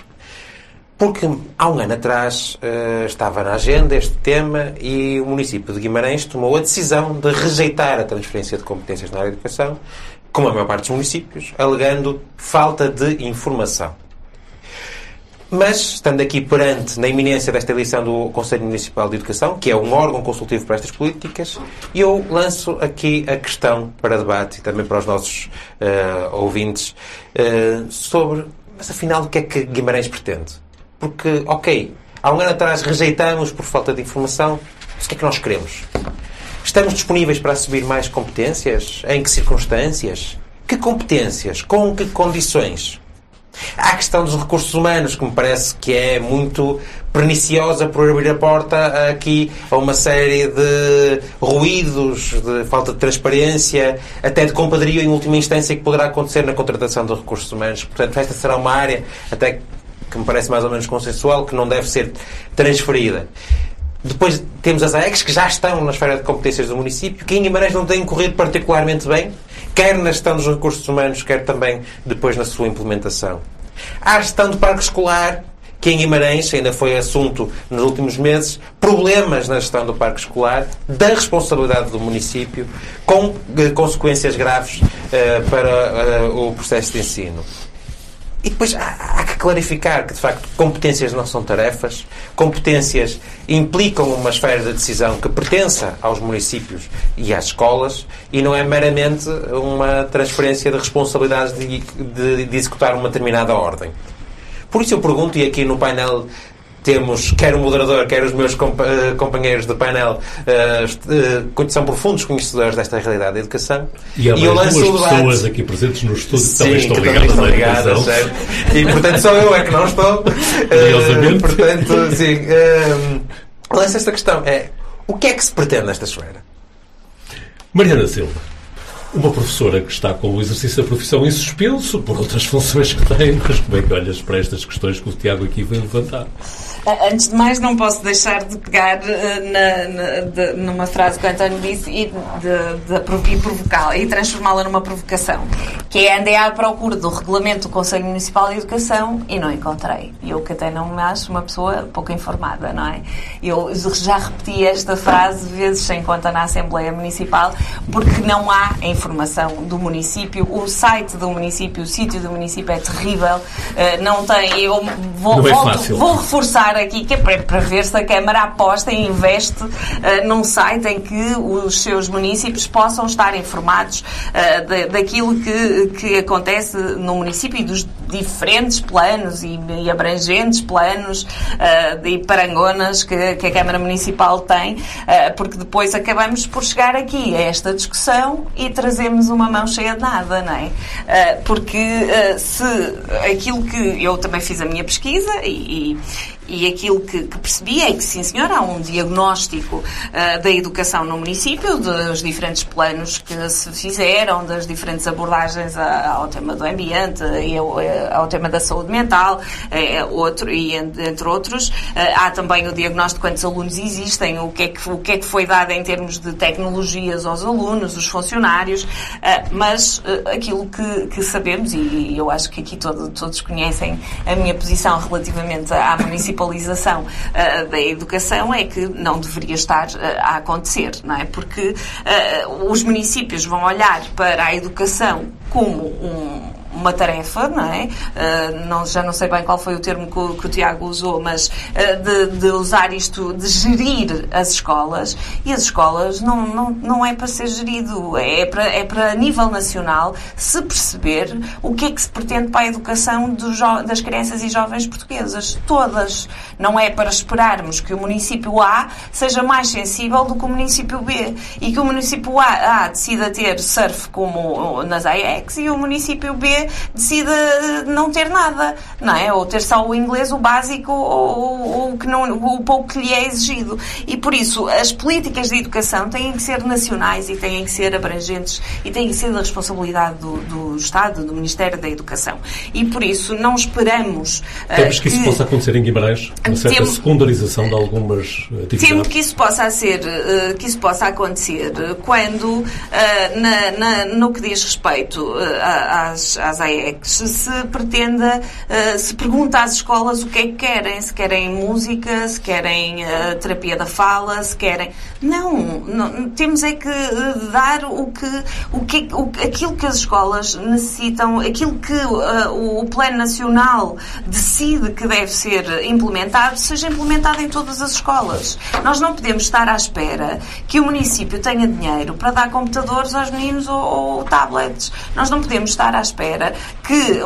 Porque há um ano atrás uh, estava na agenda este tema e o município de Guimarães tomou a decisão de rejeitar a transferência de competências na área de educação, como a maior parte dos municípios, alegando falta de informação. Mas, estando aqui perante, na iminência desta eleição do Conselho Municipal de Educação, que é um órgão consultivo para estas políticas, eu lanço aqui a questão para debate e também para os nossos uh, ouvintes uh, sobre, mas afinal, o que é que Guimarães pretende? Porque, ok, há um ano atrás rejeitamos por falta de informação, mas o que é que nós queremos? Estamos disponíveis para assumir mais competências? Em que circunstâncias? Que competências? Com que condições? Há a questão dos recursos humanos, que me parece que é muito perniciosa por abrir a porta aqui a uma série de ruídos, de falta de transparência, até de compadrio em última instância que poderá acontecer na contratação de recursos humanos. Portanto, esta será uma área até que me parece mais ou menos consensual, que não deve ser transferida. Depois temos as AECs que já estão na esfera de competências do município, que em Guimarães não têm corrido particularmente bem, quer na gestão dos recursos humanos, quer também depois na sua implementação. Há a gestão do parque escolar, que em Guimarães ainda foi assunto nos últimos meses, problemas na gestão do parque escolar, da responsabilidade do município, com eh, consequências graves eh, para eh, o processo de ensino. E depois há, há, que clarificar que, de facto, competências não são tarefas, competências implicam uma esfera de decisão que pertença aos municípios e às escolas e não é meramente uma transferência de responsabilidades de, de, de executar uma determinada ordem. Por isso eu pergunto, e aqui no painel temos quer o moderador, quer os meus eh, companheiros de painel uh, são profundos conhecedores desta realidade da educação. E há e eu lanço duas pessoas aqui presentes no estúdio que também estão ligadas ligadas? E portanto só eu é que não estou. <laughs> Uh, portanto, sim. Uh, lanço esta questão. É, o que é que se pretende nesta esfera? Mariana Silva. Uma professora que está com o exercício da profissão em suspenso por outras <laughs> funções que tem, mas como é que olhas para estas questões que o Tiago aqui veio levantar? Antes de mais, não posso deixar de pegar uh, na, na, de, numa frase que o António disse e, de, de, e provocá-la e transformá-la numa provocação, que é andei à procura do regulamento do Conselho Municipal de Educação e não encontrei. Eu que até não me acho uma pessoa pouco informada, não é? Eu já repeti esta frase vezes sem conta na Assembleia Municipal porque não há informação do município. O site do município, o sítio do município é terrível. Uh, não tem. Eu vou, é volto, vou reforçar aqui que é para, ver se a Câmara aposta e investe uh, num site em que os seus municípios possam estar informados uh, de, daquilo que, que acontece no município e dos diferentes planos e, e abrangentes planos uh, e parangonas que, que, a Câmara Municipal tem, porque depois acabamos por chegar aqui a esta discussão e trazemos uma mão cheia de nada, não é? Porque se aquilo que eu também fiz a minha pesquisa e, e aquilo que, que, percebi é que, sim, senhor, há um diagnóstico uh, da educação no município, dos diferentes planos que se fizeram, das diferentes abordagens ao tema do ambiente e ao, eh, tema da saúde mental, é, outro, e entre outros. Uh, há também o diagnóstico quantos alunos existem, o que, é que, o que é que foi dado em termos de tecnologias aos alunos, os funcionários, uh, mas aquilo que, que, sabemos, e eu acho que aqui todo, todos conhecem a minha posição relativamente à municipalidade, municipalização uh, da educação é que não deveria estar uh, a acontecer, não é? Porque uh, os municípios vão olhar para a educação como um uma tarefa, não é? Uh, não, já não sei bem qual foi o termo que o, que o Tiago usou, mas uh, de, de, usar isto, de gerir as escolas. E as escolas não, não, não é para ser gerido, é para, é para a nível nacional se perceber o que é que se pretende para a educação das crianças e jovens portuguesas. Todas. Não é para esperarmos que o município A seja mais sensível do que o município B e que o município A, A decida ter surf como nas AEX e o município B decida não ter nada, não é? Ou ter só o inglês, o básico, ou, o, que não, o pouco que lhe é exigido. E por isso, as políticas de educação têm que ser nacionais e têm que ser abrangentes e têm que ser da responsabilidade do, do Estado, do Ministério da Educação. E por isso, não esperamos. Temos uh, que, que isso possa acontecer em Guimarães? Uma certa temo, secundarização de algumas atividades? Temo que isso possa, ser, uh, que isso possa acontecer quando, na, na, no que diz respeito às, às às AECs, se pretenda, uh, se pergunta às escolas o que é que querem, se querem música, se querem uh, terapia da fala, se querem. Não, não, temos é que eh, dar o que, o que, o, aquilo que as escolas necessitam, aquilo que uh, o Plano Nacional decide que deve ser implementado, seja implementado em todas as escolas. Nós não podemos estar à espera que o município tenha dinheiro para dar computadores aos meninos ou, ou tablets. Nós não podemos estar à espera que,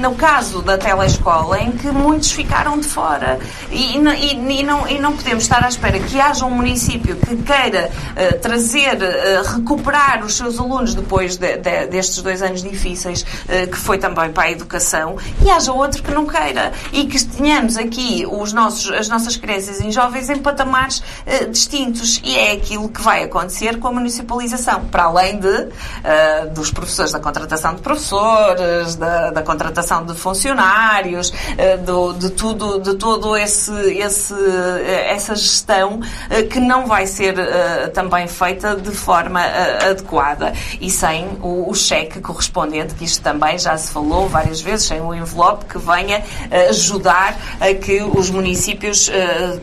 no caso da telescola, em que muitos ficaram de fora. E, e, e, não, e não podemos estar à espera que haja um município que queira uh, trazer, uh, recuperar os seus alunos depois de, de, destes dois anos difíceis, uh, que foi também para a educação, e haja outro que não queira. E que tenhamos aqui os nossos, as nossas crianças e jovens em patamares distintos. E é aquilo que vai acontecer com a municipalização, para além de, dos professores, da contratação de professores, da, da contratação de funcionários, do, de tudo, de todo esse, esse, essa gestão que não vai ser também feita de forma adequada e sem o, o cheque correspondente, que isto também já se falou várias vezes, sem o envelope que venha ajudar a que os municípios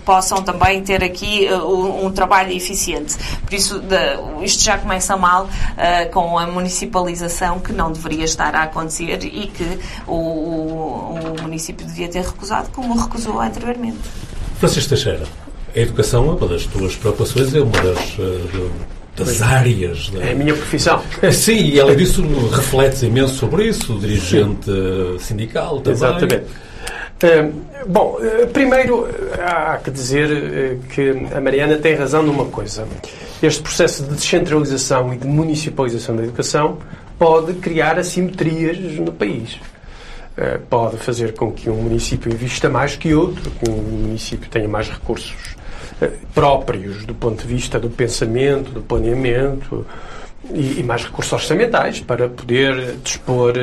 possam também ter aqui um, um trabalho eficiente. Por isso, isto já começa mal com a municipalização que não deveria estar a acontecer e que o, o, o município devia ter recusado, como recusou anteriormente. Francisco Teixeira, a educação é uma das tuas preocupações, é uma das, eh, das áreas. É a minha profissão. É, <laughs> sim, e além disso, refletes imenso sobre isso, dirigente sim. sindical também. Exatamente. Uh, bom, uh, primeiro há que dizer uh, que a Mariana tem razão numa coisa. Este processo de descentralização e de municipalização da educação pode criar assimetrias no país. Eh, pode fazer com que um município invista mais que outro, que um município tenha mais recursos eh, próprios do ponto de vista do pensamento, do planeamento e, mais recursos orçamentais para poder dispor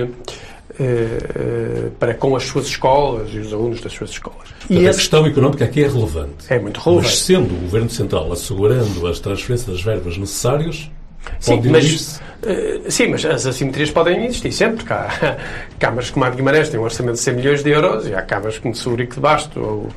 eh, para com as suas escolas e os alunos das suas escolas. E esse... a questão económica aqui é relevante. É muito relevante. Mas sendo o Governo Central assegurando as transferências das verbas necessárias, Sim mas, uh, sim, mas as assimetrias podem existir sempre, há <laughs> câmaras como a de Guimarães têm um orçamento de 100 milhões de euros e há câmaras como Segurico de Basto ou,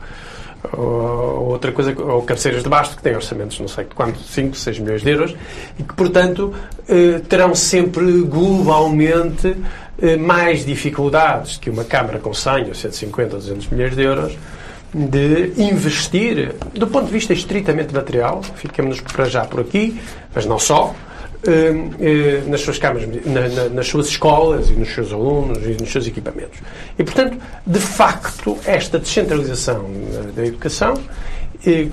ou, ou, outra coisa, ou Cabeceiras de Basto que têm orçamentos não sei de quanto, 5, 6 milhões de euros e que, portanto, uh, terão sempre globalmente uh, mais dificuldades que uma câmara com 100 ou 150 ou 200 milhões de euros de investir, do ponto de vista estritamente material, ficamos para já por aqui, mas não só, nas suas câmaras, nas suas escolas e nos seus alunos e nos seus equipamentos. E, portanto, de facto, esta descentralização da educação, eh,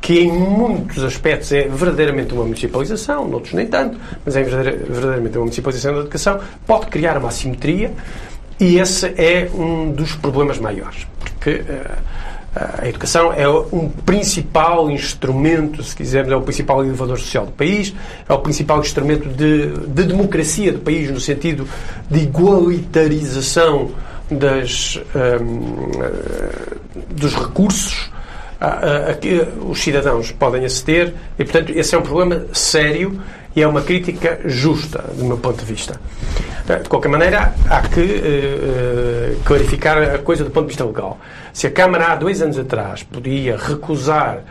que em muitos aspectos é verdadeiramente uma municipalização, noutros nem tanto, mas é verdadeiramente uma municipalização da educação, pode criar uma assimetria e esse é um dos problemas maiores. Porque eh, a educação é um principal instrumento, se quisermos, é o principal elevador social do país, é o principal instrumento de, de democracia do país, no sentido de igualitarização das, um, dos recursos a, a, que os cidadãos podem aceder e, portanto, esse é um problema sério e é uma crítica justa, do meu ponto de vista. De qualquer maneira, há que uh, clarificar a coisa do ponto de vista legal. Se a Câmara, há dois anos atrás, podia recusar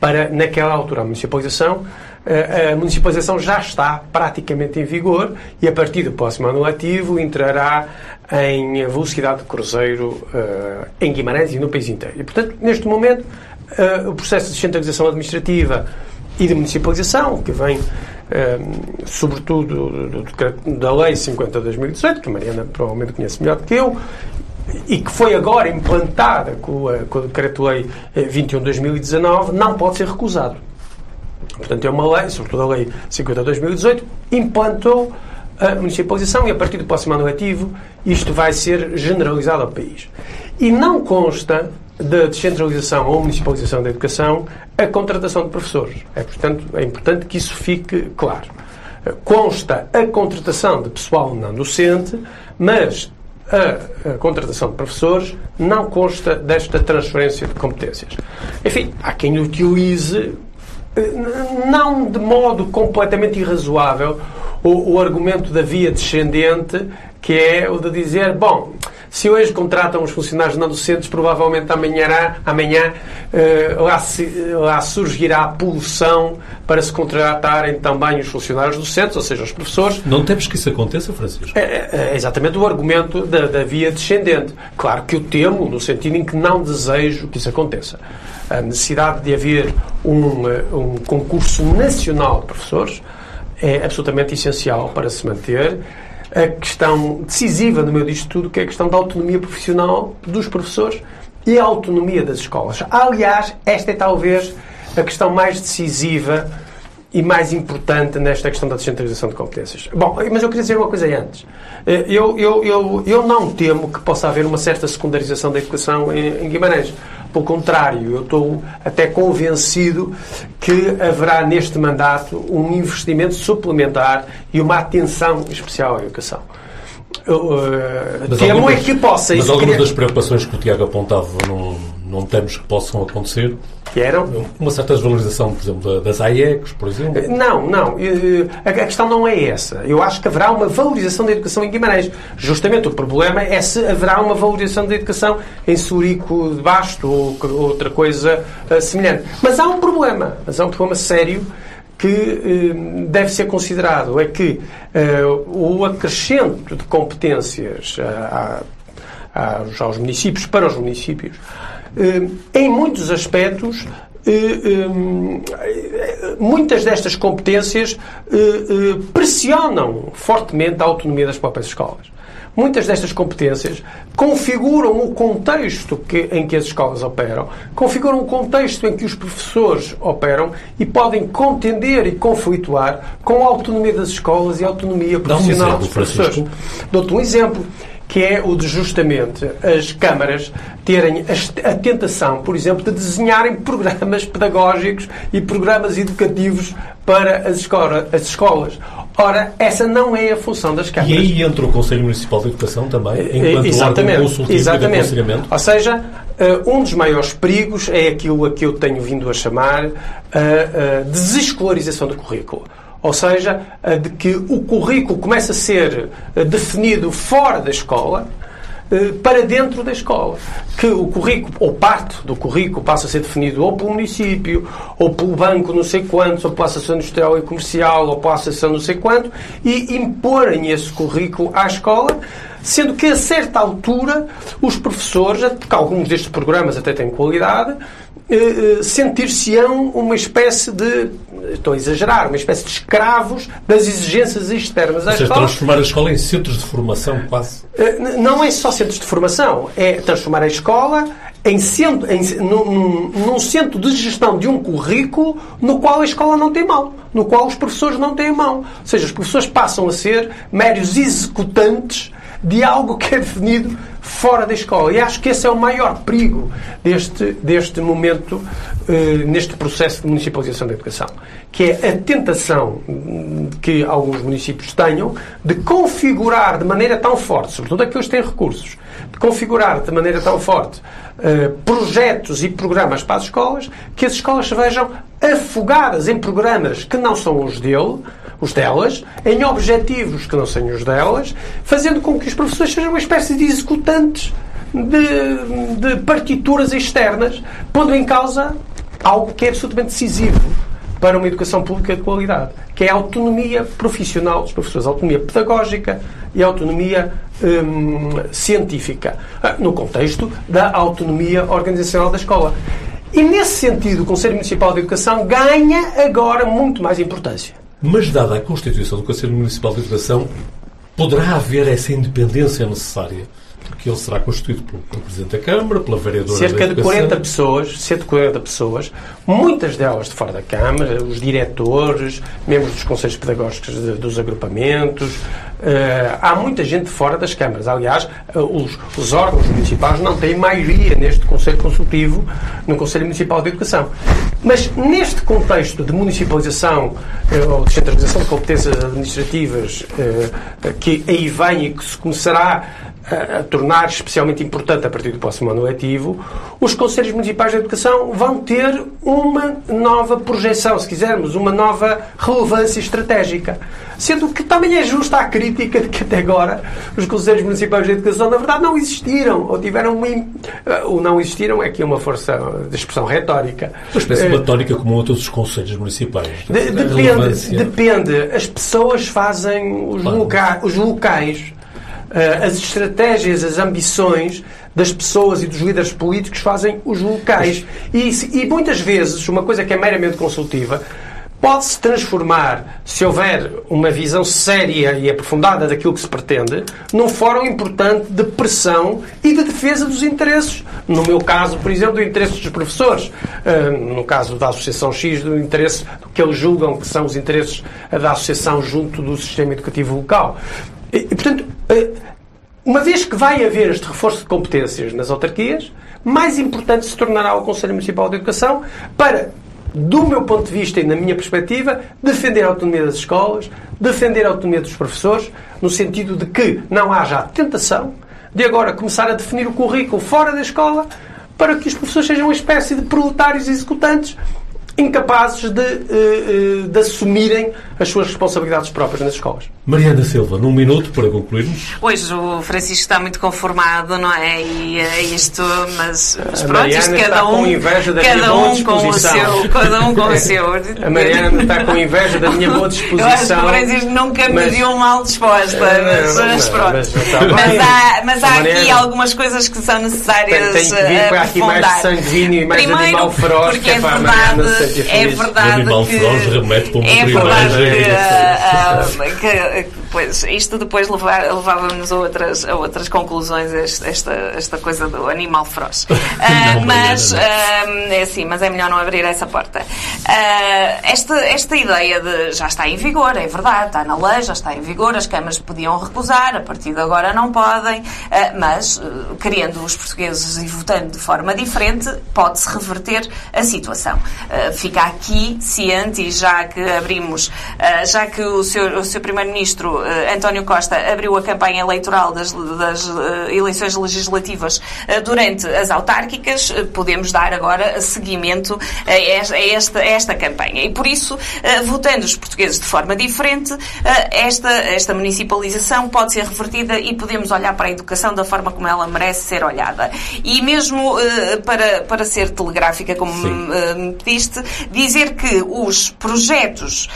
para, naquela altura, a municipalização, eh, a municipalização já está praticamente em vigor e, a partir do próximo ano letivo, entrará em velocidade de cruzeiro uh, em Guimarães e no país inteiro. E, portanto, neste momento, uh, o processo de descentralização administrativa e de municipalização, que vem sobretudo do, do, da Lei 50 de 2018, que a Mariana provavelmente conhece melhor do que eu, e que foi agora implantada com, a, com o Decreto-Lei 21 de 2019, não pode ser recusado. Portanto, é uma lei, sobretudo a Lei 50 de 2018, implantou a municipalização e a partir do próximo ano letivo isto vai ser generalizado ao país. E não consta da descentralização ou municipalização da educação a contratação de professores. É, portanto, é importante que isso fique claro. Consta a contratação de pessoal não docente, mas a, a, contratação de professores não consta desta transferência de competências. Enfim, há quem utilize, eh, não de modo completamente irrazoável, o, o argumento da via descendente, que é o de dizer, bom, se hoje contratam os funcionários não docentes, provavelmente amanhã, amanhã uh, lá, se, lá surgirá a pulsão para se contratarem também os funcionários docentes, ou seja, os professores. Não temos que isso aconteça, Francisco? É, é, é exatamente o argumento da, da via descendente. Claro que eu temo, no sentido em que não desejo que isso aconteça. A necessidade de haver um, eh, um concurso nacional de professores é absolutamente essencial para se manter a questão decisiva no meio disto tudo, que é a questão da autonomia profissional dos professores e a autonomia das escolas. Aliás, esta é talvez a questão mais decisiva e mais importante nesta questão da descentralização de competências. Bom, mas eu queria dizer uma coisa antes. Eh, eu, eu, eu, eu não temo que possa haver uma certa secundarização da educação em, Guimarães. Pelo contrário, eu estou até convencido que haverá neste mandato um investimento suplementar e uma atenção especial à educação. Uh, temo é que possa Mas algumas das preocupações que o Tiago apontava não não temos que possam acontecer. Que eram? Uma certa desvalorização, por exemplo, das AIECs, por exemplo. Não, não. A questão não é essa. Eu acho que haverá uma valorização da educação em Guimarães. Justamente o problema é se haverá uma valorização da educação em Surico de Basto ou outra coisa eh, semelhante. Mas há um problema. Mas há um problema sério que eh, deve ser considerado. É que eh, o acrescento de competências aos municípios, para os municípios, eh, em muitos aspectos, eh, eh, muitas destas competências pressionam fortemente a autonomia das próprias escolas. Muitas destas competências configuram o contexto que, em que as escolas operam, configuram o contexto em que os professores operam e podem contender e conflituar com a autonomia das escolas e a autonomia profissional um exemplo, dos professores. Dou-te um exemplo que é o de justamente as câmaras terem a tentação, por exemplo, de desenharem programas <laughs> pedagógicos e programas educativos para as, escola, as escolas. Ora, essa não é a função das câmaras. E aí entra o Conselho Municipal de Educação também, enquanto exatamente, órgão consultivo exatamente. aconselhamento? Ou seja, eh, um dos maiores perigos é aquilo a que eu tenho vindo a chamar a desescolarização do currículo ou seja, de que o currículo começa a ser eh, definido fora da escola eh, para dentro da escola. Que o currículo, ou parte do currículo, passa a ser definido ou pelo município, ou pelo banco não sei quantos, ou pela Associação Industrial e Comercial, ou pela Associação não sei quanto, e imporem esse currículo à escola, sendo que a certa altura os professores, porque alguns destes programas até têm qualidade, eh, sentir-se-ão uma espécie de estou a exagerar, uma espécie de escravos das exigências externas da escola. transformar a escola em centros de formação, quase. Eh, não é só centros de formação, é transformar a escola em centro, em, num, num, centro de gestão de um currículo no qual a escola não tem mão, no qual os professores não têm mão. Ou seja, os professores passam a ser meros executantes de algo que é definido fora da escola. E acho que esse é o maior perigo deste, deste momento, eh, neste processo de municipalização da educação, que é a tentação que alguns municípios tenham de configurar de maneira tão forte, sobretudo aqueles que têm recursos, de configurar de maneira tão forte eh, projetos e programas para as escolas, que as escolas se vejam afogadas em programas que não são os dele, os delas, em objetivos que não sejam os delas, fazendo com que os professores sejam uma espécie de executantes de, de partituras externas, pondo em causa algo que é absolutamente decisivo para uma educação pública de qualidade, que é a autonomia profissional dos professores, a autonomia pedagógica e a autonomia hum, científica, ah, no contexto da autonomia organizacional da escola. E nesse sentido, o Conselho Municipal de Educação ganha agora muito mais importância. Mas, dada a constituição do Conselho Municipal de Educação, poderá haver essa independência necessária? Porque ele será constituído pelo, pelo Presidente da Câmara, pela vereadora cerca de 40 pessoas, cerca de 40 pessoas, muitas delas de fora da Câmara, os diretores, membros dos conselhos pedagógicos de, dos agrupamentos, Uh, há muita gente fora das câmaras. Aliás, uh, os, os, órgãos municipais não têm maioria neste Conselho Consultivo, no Conselho Municipal de Educação. Mas neste contexto de municipalização uh, ou descentralização de competências administrativas que aí vem e que se começará a, a, tornar especialmente importante a partir do próximo ano letivo, os Conselhos Municipais de Educação vão ter uma nova projeção, se quisermos, uma nova relevância estratégica. Sendo que também é justa a crítica de que até agora os Conselhos Municipais de Educação, na verdade, não existiram, ou tiveram uma. Eh, o não existiram é aqui uma força de expressão retórica. Uma espécie de eh, tónica comum a todos os Conselhos Municipais. De, depende, depende. As pessoas fazem os, claro. os locais as estratégias, as ambições das pessoas e dos líderes políticos fazem os locais. E, e muitas vezes, uma coisa que é meramente consultiva, pode-se transformar, se houver uma visão séria e aprofundada daquilo que se pretende, num fórum importante de pressão e de defesa dos interesses. No meu caso, por exemplo, do interesse dos professores. Uh, no caso da Associação X, do interesse que eles julgam que são os interesses da Associação junto do sistema educativo local. E, portanto, uh, uma vez que vai haver este reforço de competências nas autarquias, mais importante se tornará o Conselho Municipal de Educação para do meu ponto de vista e na minha perspectiva, defender a autonomia das escolas, defender a autonomia dos professores, no sentido de que não haja a tentação de agora começar a definir o currículo fora da escola para que os professores sejam uma espécie de proletários executantes incapazes de, eh, eh, de, assumirem as suas responsabilidades próprias nas escolas. Mariana Silva, num minuto para concluirmos. Pois, o Francisco está muito conformado, não é? E é isto, mas, mas pronto, isto cada um, com inveja da cada minha um com o seu, cada um com o seu. <laughs> A Mariana está com inveja da minha boa disposição. <laughs> Eu acho que o Francisco nunca me deu mal disposta, mas, mas pronto. Mas, mas há, mas há aqui algumas coisas que são necessárias tem, tem que vir para aqui mais sanguíneo e mais Primeiro, animal feroz, porque que é, é para verdade, a Mariana é verdade o animal que, feroz remete para uma é verdade que, uh, que, <laughs> pois, isto depois levava-nos a outras, a outras conclusões, esta, esta coisa do animal feroz. <laughs> Uh, mas, uh, é assim, mas é melhor não abrir essa porta. esta, esta ideia de já está em vigor, é verdade, está na lei, já está em vigor, as câmaras podiam recusar, a partir de agora não podem, mas querendo os portugueses e votando de forma diferente, pode-se reverter a situação. fica aqui ciente e já que abrimos, já que o seu Primeiro-Ministro uh, António Costa abriu a campanha eleitoral das, das uh, eleições legislativas uh, durante as autárquicas, podemos dar agora seguimento a esta, a esta, a esta campanha. E por isso, votando os portugueses de forma diferente, esta, esta municipalização pode ser revertida e podemos olhar para a educação da forma como ela merece ser olhada. E mesmo para, para ser telegráfica, como me pediste, dizer que os projetos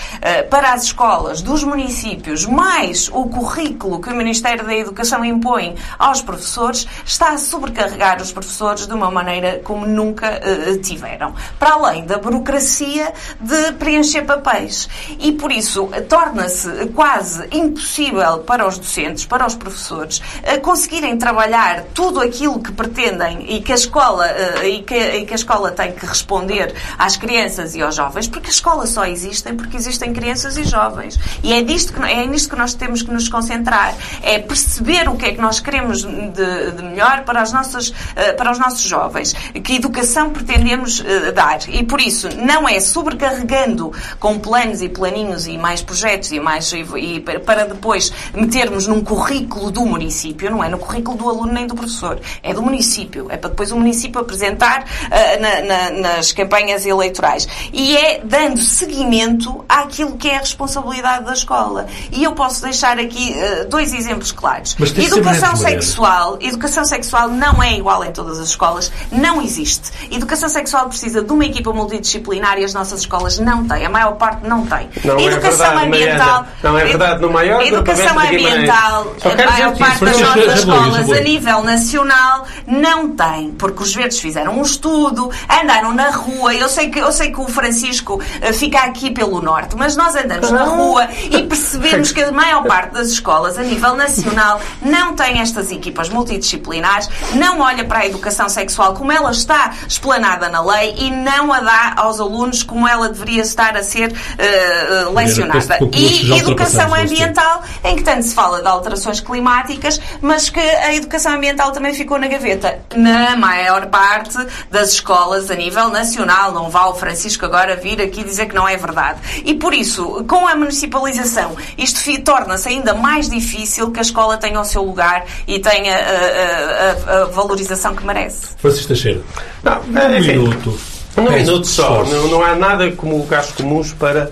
para as escolas dos municípios, mais o currículo que o Ministério da Educação impõe aos professores, está a sobrecarregar os professores de uma maneira como nunca uh, tiveram. Para além da burocracia de preencher papéis. E por isso torna-se quase impossível para os docentes, para os professores, uh, conseguirem trabalhar tudo aquilo que pretendem e que a escola uh, e, que, e que a escola tem que responder às crianças e aos jovens, porque a escola só existe porque existem crianças e jovens. E é, disto que, é nisto que nós temos que nos concentrar. É perceber o que é que nós queremos de, de melhor para, as nossas, eh, para os nossos jovens. Que educação pretendemos eh, dar. E por isso, não é sobrecarregando com planos e planinhos e mais projetos e mais e, para depois metermos num currículo do município, não é no currículo do aluno nem do professor, é do município. É para depois o município apresentar uh, na, na, nas campanhas eleitorais. E é dando seguimento àquilo que é a responsabilidade da escola. E eu posso deixar aqui uh, dois exemplos claros. Educação sexual, educação sexual não é igual em todas as escolas, não existe. Educação sexual precisa de uma equipa multidisciplinar e as nossas escolas não têm, a maior parte não tem. Não é educação é verdade, ambiental, não é verdade no maior educação ambiental, a maior parte das nossas escolas a nível nacional não tem, porque os verdes fizeram um estudo, andaram na rua, eu sei que eu sei que o Francisco uh, fica aqui pelo norte, mas nós andamos na rua e percebemos <laughs> que a maior parte das escolas a nível nacional não tem estas equipas multidisciplinares, não olha para a educação sexual como ela está explanada na lei e não a dá aos alunos como ela deveria estar a ser uh, lecionada. E educação ambiental, em que tanto se fala de alterações climáticas, mas que a educação ambiental também ficou na gaveta. Na maior parte das escolas a nível nacional. Não vá o Francisco agora vir aqui dizer que não é verdade. E por isso, com a municipalização, isto torna-se ainda mais difícil que a escola tenha o seu lugar e tenha a, a, a valorização que merece. Francisco Teixeira, não, um enfim, minuto. Um minuto só. Não, não, há nada como gastos comuns para,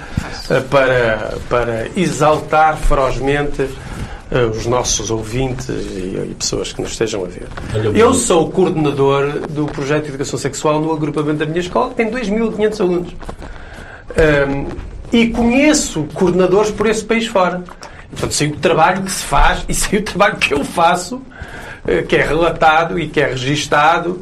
para, para exaltar ferozmente os nossos ouvintes e, e, pessoas que nos estejam a ver. Eu sou o coordenador do projeto de educação sexual no agrupamento da minha escola, que tem 2.500 alunos. Um, e conheço coordenadores por esse país fora. Portanto, sei o trabalho que se faz <laughs> e sei o trabalho que eu faço, eh, que é relatado e que é registado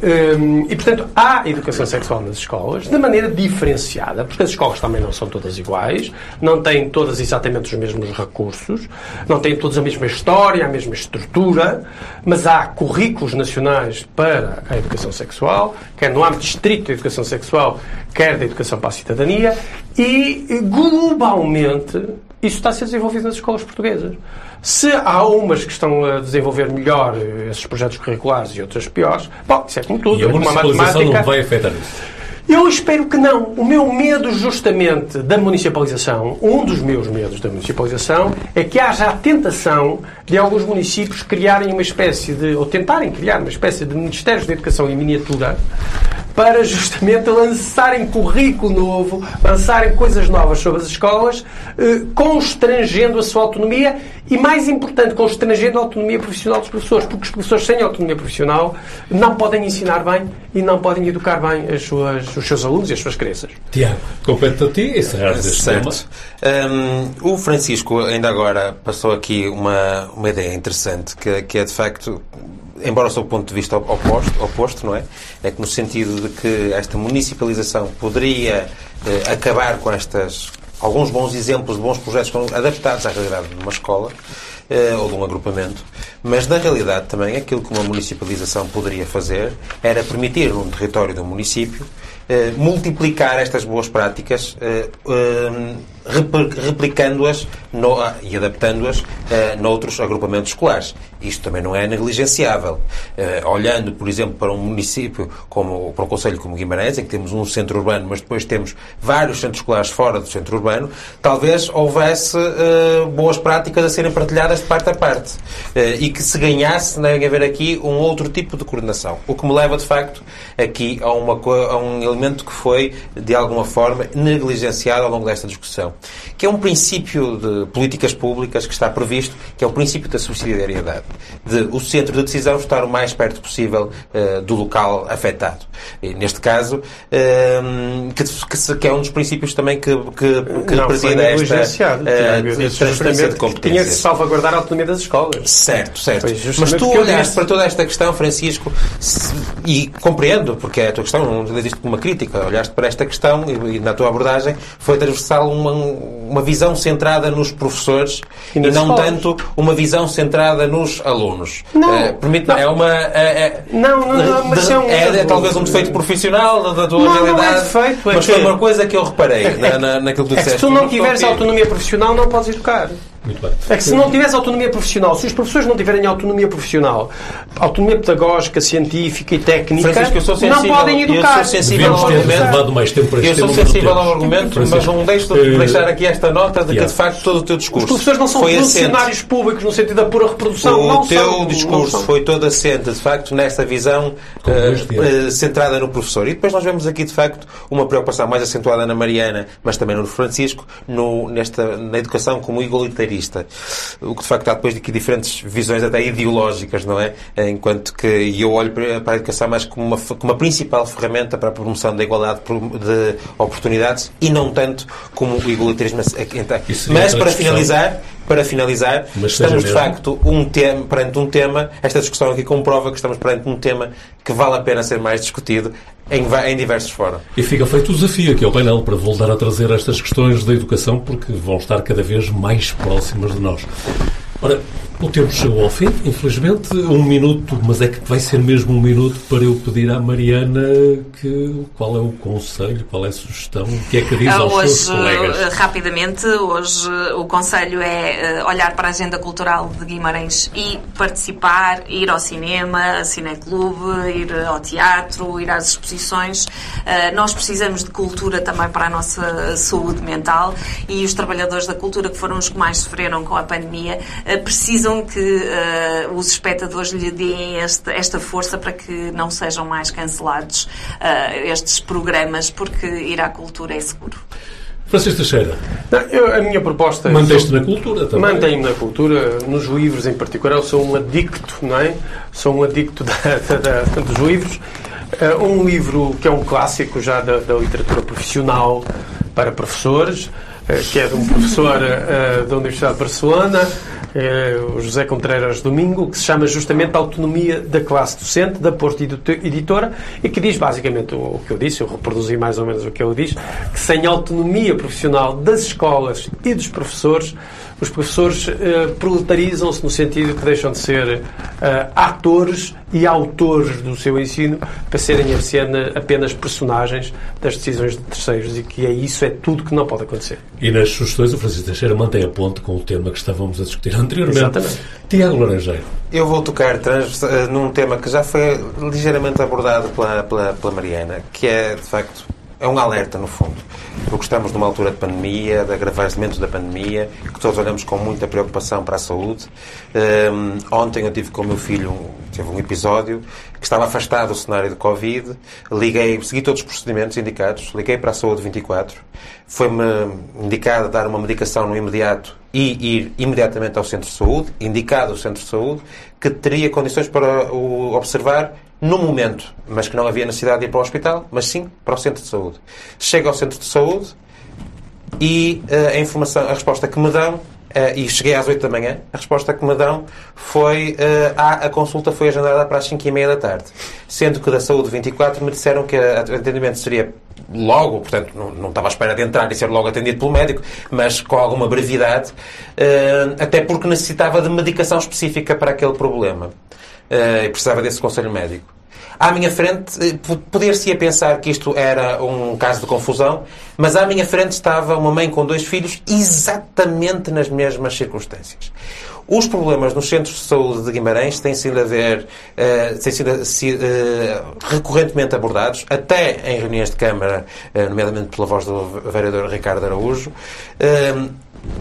Hum, e, portanto, há educação sexual nas escolas, de maneira diferenciada, porque as escolas também não são todas iguais, não têm todas exatamente os mesmos recursos, não têm todas a mesma história, a mesma estrutura, mas há currículos nacionais para a educação sexual, quer no âmbito estrito da educação sexual, quer da educação para a cidadania, e globalmente isso está a ser desenvolvido nas escolas portuguesas. Se há umas que estão a desenvolver melhor esses projetos curriculares e outras piores, bom, isso é como tudo. E a municipalização matemática. não vai afetar isso. Eu espero que não. O meu medo, justamente, da municipalização, um dos meus medos da municipalização, é que haja a tentação de alguns municípios criarem uma espécie de, ou tentarem criar uma espécie de Ministérios de Educação em miniatura, para justamente lançarem currículo novo, lançarem coisas novas sobre as escolas, eh, constrangendo a sua autonomia e, mais importante, constrangendo a autonomia profissional dos professores, porque os professores sem autonomia profissional não podem ensinar bem e não podem educar bem as suas, os seus alunos e as suas crianças. Tiago, compete a ti encerrar este tema. Certo. Um, o Francisco ainda agora passou aqui uma, uma ideia interessante, que, que é de facto, embora sob o ponto de vista oposto, oposto, não é? É que no sentido de que esta municipalização poderia eh, acabar com estas alguns bons exemplos de bons projetos que estão adaptados à realidade de uma escola eh, ou de um agrupamento, mas na realidade também aquilo que uma municipalização poderia fazer era permitir num território do município eh, multiplicar estas boas práticas rep- replicando-as ah, e adaptando-as eh, noutros agrupamentos escolares. Isto também não é negligenciável. Eh, olhando, por exemplo, para um município como para um concelho como Guimarães, em que temos um centro urbano, mas depois temos vários centros escolares fora do centro urbano, talvez houvesse eh, boas práticas a serem partilhadas de parte a parte Eh, e que se ganhasse em haver aqui um outro tipo de coordenação. O que me leva, de facto, aqui a, uma, a um elemento que foi, de alguma forma, negligenciado ao longo desta discussão, que é um princípio de políticas públicas que está previsto, que é o princípio da subsidiariedade, de o centro de decisão estar o mais perto possível eh, do local afetado. E, neste caso, eh, que, que, que é um dos princípios também que, que, que não, preside esta disse transferência de que tinha que competências. salvaguardar a autonomia das escolas. Certo, certo. Mas tu olhaste para toda esta questão, Francisco, se- e compreendo, porque é a tua questão, não existe uma crítica, olhaste para esta questão e, e na tua abordagem foi transversal uma, uma visão centrada nos professores E e, não escolas. tanto uma visão centrada nos alunos. Não. Eh, permite Não. é uma. é- é- Não, não, não, mas de- é um é, erro. talvez um defeito profissional da, da tua Não, não é realidade. defeito, é mas que- foi uma coisa que eu reparei na, na, naquilo que tu É que disseste. se tu não tiveres autonomia profissional, não podes educar. Muito bem. É que se não tiveres autonomia profissional, se os professores não tiverem autonomia profissional, autonomia pedagógica, científica e técnica, eu sensível, não podem eu educar. sou sensível ao argumento. mais tempo para Eu sou mas não sensível ao argumento, mas Francisco, não deixo de eh, deixar aqui esta nota de que, de facto, todo o teu discurso Os professores não são foi assente. funcionários públicos no sentido da pura reprodução. O não teu são, não discurso são. foi todo assente, de facto, nesta visão eh, centrada no professor. E depois nós vemos aqui, de facto, uma preocupação mais acentuada na Mariana, mas também no Francisco, no, nesta, na educação como O que, de facto, há depois aqui diferentes visões até ideológicas, não é? Enquanto que eu olho para a educação mais como uma, como uma principal ferramenta para a promoção da igualdade de oportunidades e não tanto como o igualitarismo. Então, Isso seria Mas, para finalizar, para finalizar, Mas estamos de facto um tema, perante um tema, esta discussão aqui comprova que estamos perante um tema que vale a pena ser mais discutido em, em diversos fóruns. E fica feito o desafio aqui ao painel para voltar a trazer estas questões da educação porque vão estar cada vez mais próximas de nós. Ora, o tempo chegou ao fim, infelizmente, um minuto, mas é que vai ser mesmo um minuto para eu pedir à Mariana que, qual é o conselho, qual é a sugestão, o que é que diz Ah, aos Hoje, seus colegas. eh, rapidamente, hoje eh, o conselho é eh, olhar para a agenda cultural de Guimarães e participar, ir ao cinema, a cineclube, ir ao teatro, ir às exposições. Eh, Nós precisamos de cultura também para a nossa saúde mental e os trabalhadores da cultura, que foram os que mais sofreram com a pandemia, eh, precisam que eh, os espectadores lhe deem este- esta força para que não sejam mais cancelados eh, estes programas, porque ir à cultura é seguro. Francisco Teixeira, Não, eu- a minha proposta... manteste na cultura também. Mantenho-me na cultura, nos livros em particular. Eu sou um adicto, não é? Sou um adicto da- da- da- dos livros. Eh, um livro que é um clássico já da, da literatura profissional para professores, eh, que é de um professor eh, da Universidade de Barcelona, eh, o José Contreras Domingo, que se chama justamente Autonomia da Classe Docente, da Porto Editora, e que diz basicamente o que eu disse, eu reproduzi mais ou menos o que ele diz, que sem autonomia profissional das escolas e dos professores, os professores uh, proletarizam-se no sentido que deixam de ser uh, atores e autores do seu ensino para serem apenas personagens das decisões de terceiros e que é isso, é tudo que não pode acontecer. E nas sugestões o Francisco Teixeira mantém a ponte com o tema que estávamos a discutir anteriormente. Exatamente. Tiago Laranjeiro. Eu vou tocar trans, eh, num tema que já foi ligeiramente abordado pela, pela, pela Mariana, que é, de facto, é um alerta, no fundo. Porque estamos numa altura de pandemia, de agravamento da pandemia, que todos olhamos com muita preocupação para a saúde. Um, ontem eu tive com o meu filho, teve um episódio, que estava afastado do cenário de Covid. Liguei, segui todos os procedimentos indicados, liguei para a Saúde 24. Foi-me indicado dar uma medicação no imediato e ir imediatamente ao centro de saúde, indicado o centro de saúde, que teria condições para o observar no momento, mas que não havia necessidade de ir para o hospital, mas sim para o centro de saúde. Chego ao centro de saúde e uh, a informação, a resposta que me dão, uh, e cheguei às 8 da manhã, a resposta que me dão foi uh, a, a consulta foi agendada para as 5 e meia da tarde. Sendo que da Saúde 24 me disseram que o atendimento seria logo, portanto, não, não estava à espera de entrar e ser logo atendido pelo médico, mas com alguma brevidade, até porque necessitava de medicação específica para aquele problema. Uh, e precisava desse conselho médico. À minha frente, eh, poder-se-ia pensar que isto era um caso de confusão, mas à minha frente estava uma mãe com dois filhos exatamente nas mesmas circunstâncias. Os problemas nos centros de saúde de Guimarães têm sido a ver, uh, têm sido uh, recorrentemente abordados, até em reuniões de Câmara, uh, nomeadamente pela voz do vereador Ricardo Araújo.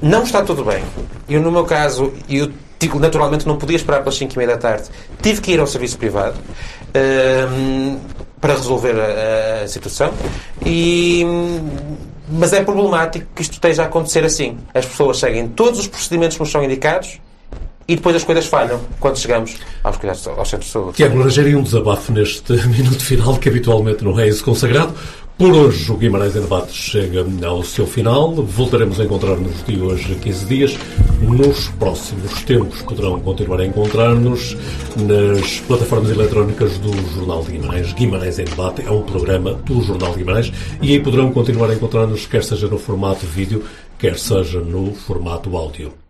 não está tudo bem. Eu, no meu caso, eu naturalmente não podia esperar pelas 5 e meia da tarde. Tive que ir ao serviço privado para resolver a, a, situação. E, mas é problemático que isto esteja a acontecer assim. As pessoas seguem todos os procedimentos que nos são indicados e depois as coisas falham quando chegamos aos, cuidados, aos centros de saúde. Tiago e um desabafo neste <laughs> minuto final, que habitualmente não é esse consagrado. Por hoje, o Guimarães em Debate chega ao seu final. Voltaremos a encontrar-nos de hoje a 15 dias. Nos próximos tempos poderão continuar a encontrar-nos nas plataformas eletrónicas do Jornal de Guimarães. Guimarães em Debate é um programa do Jornal de Guimarães e aí poderão continuar a encontrar-nos, quer seja no formato vídeo, quer seja no formato áudio.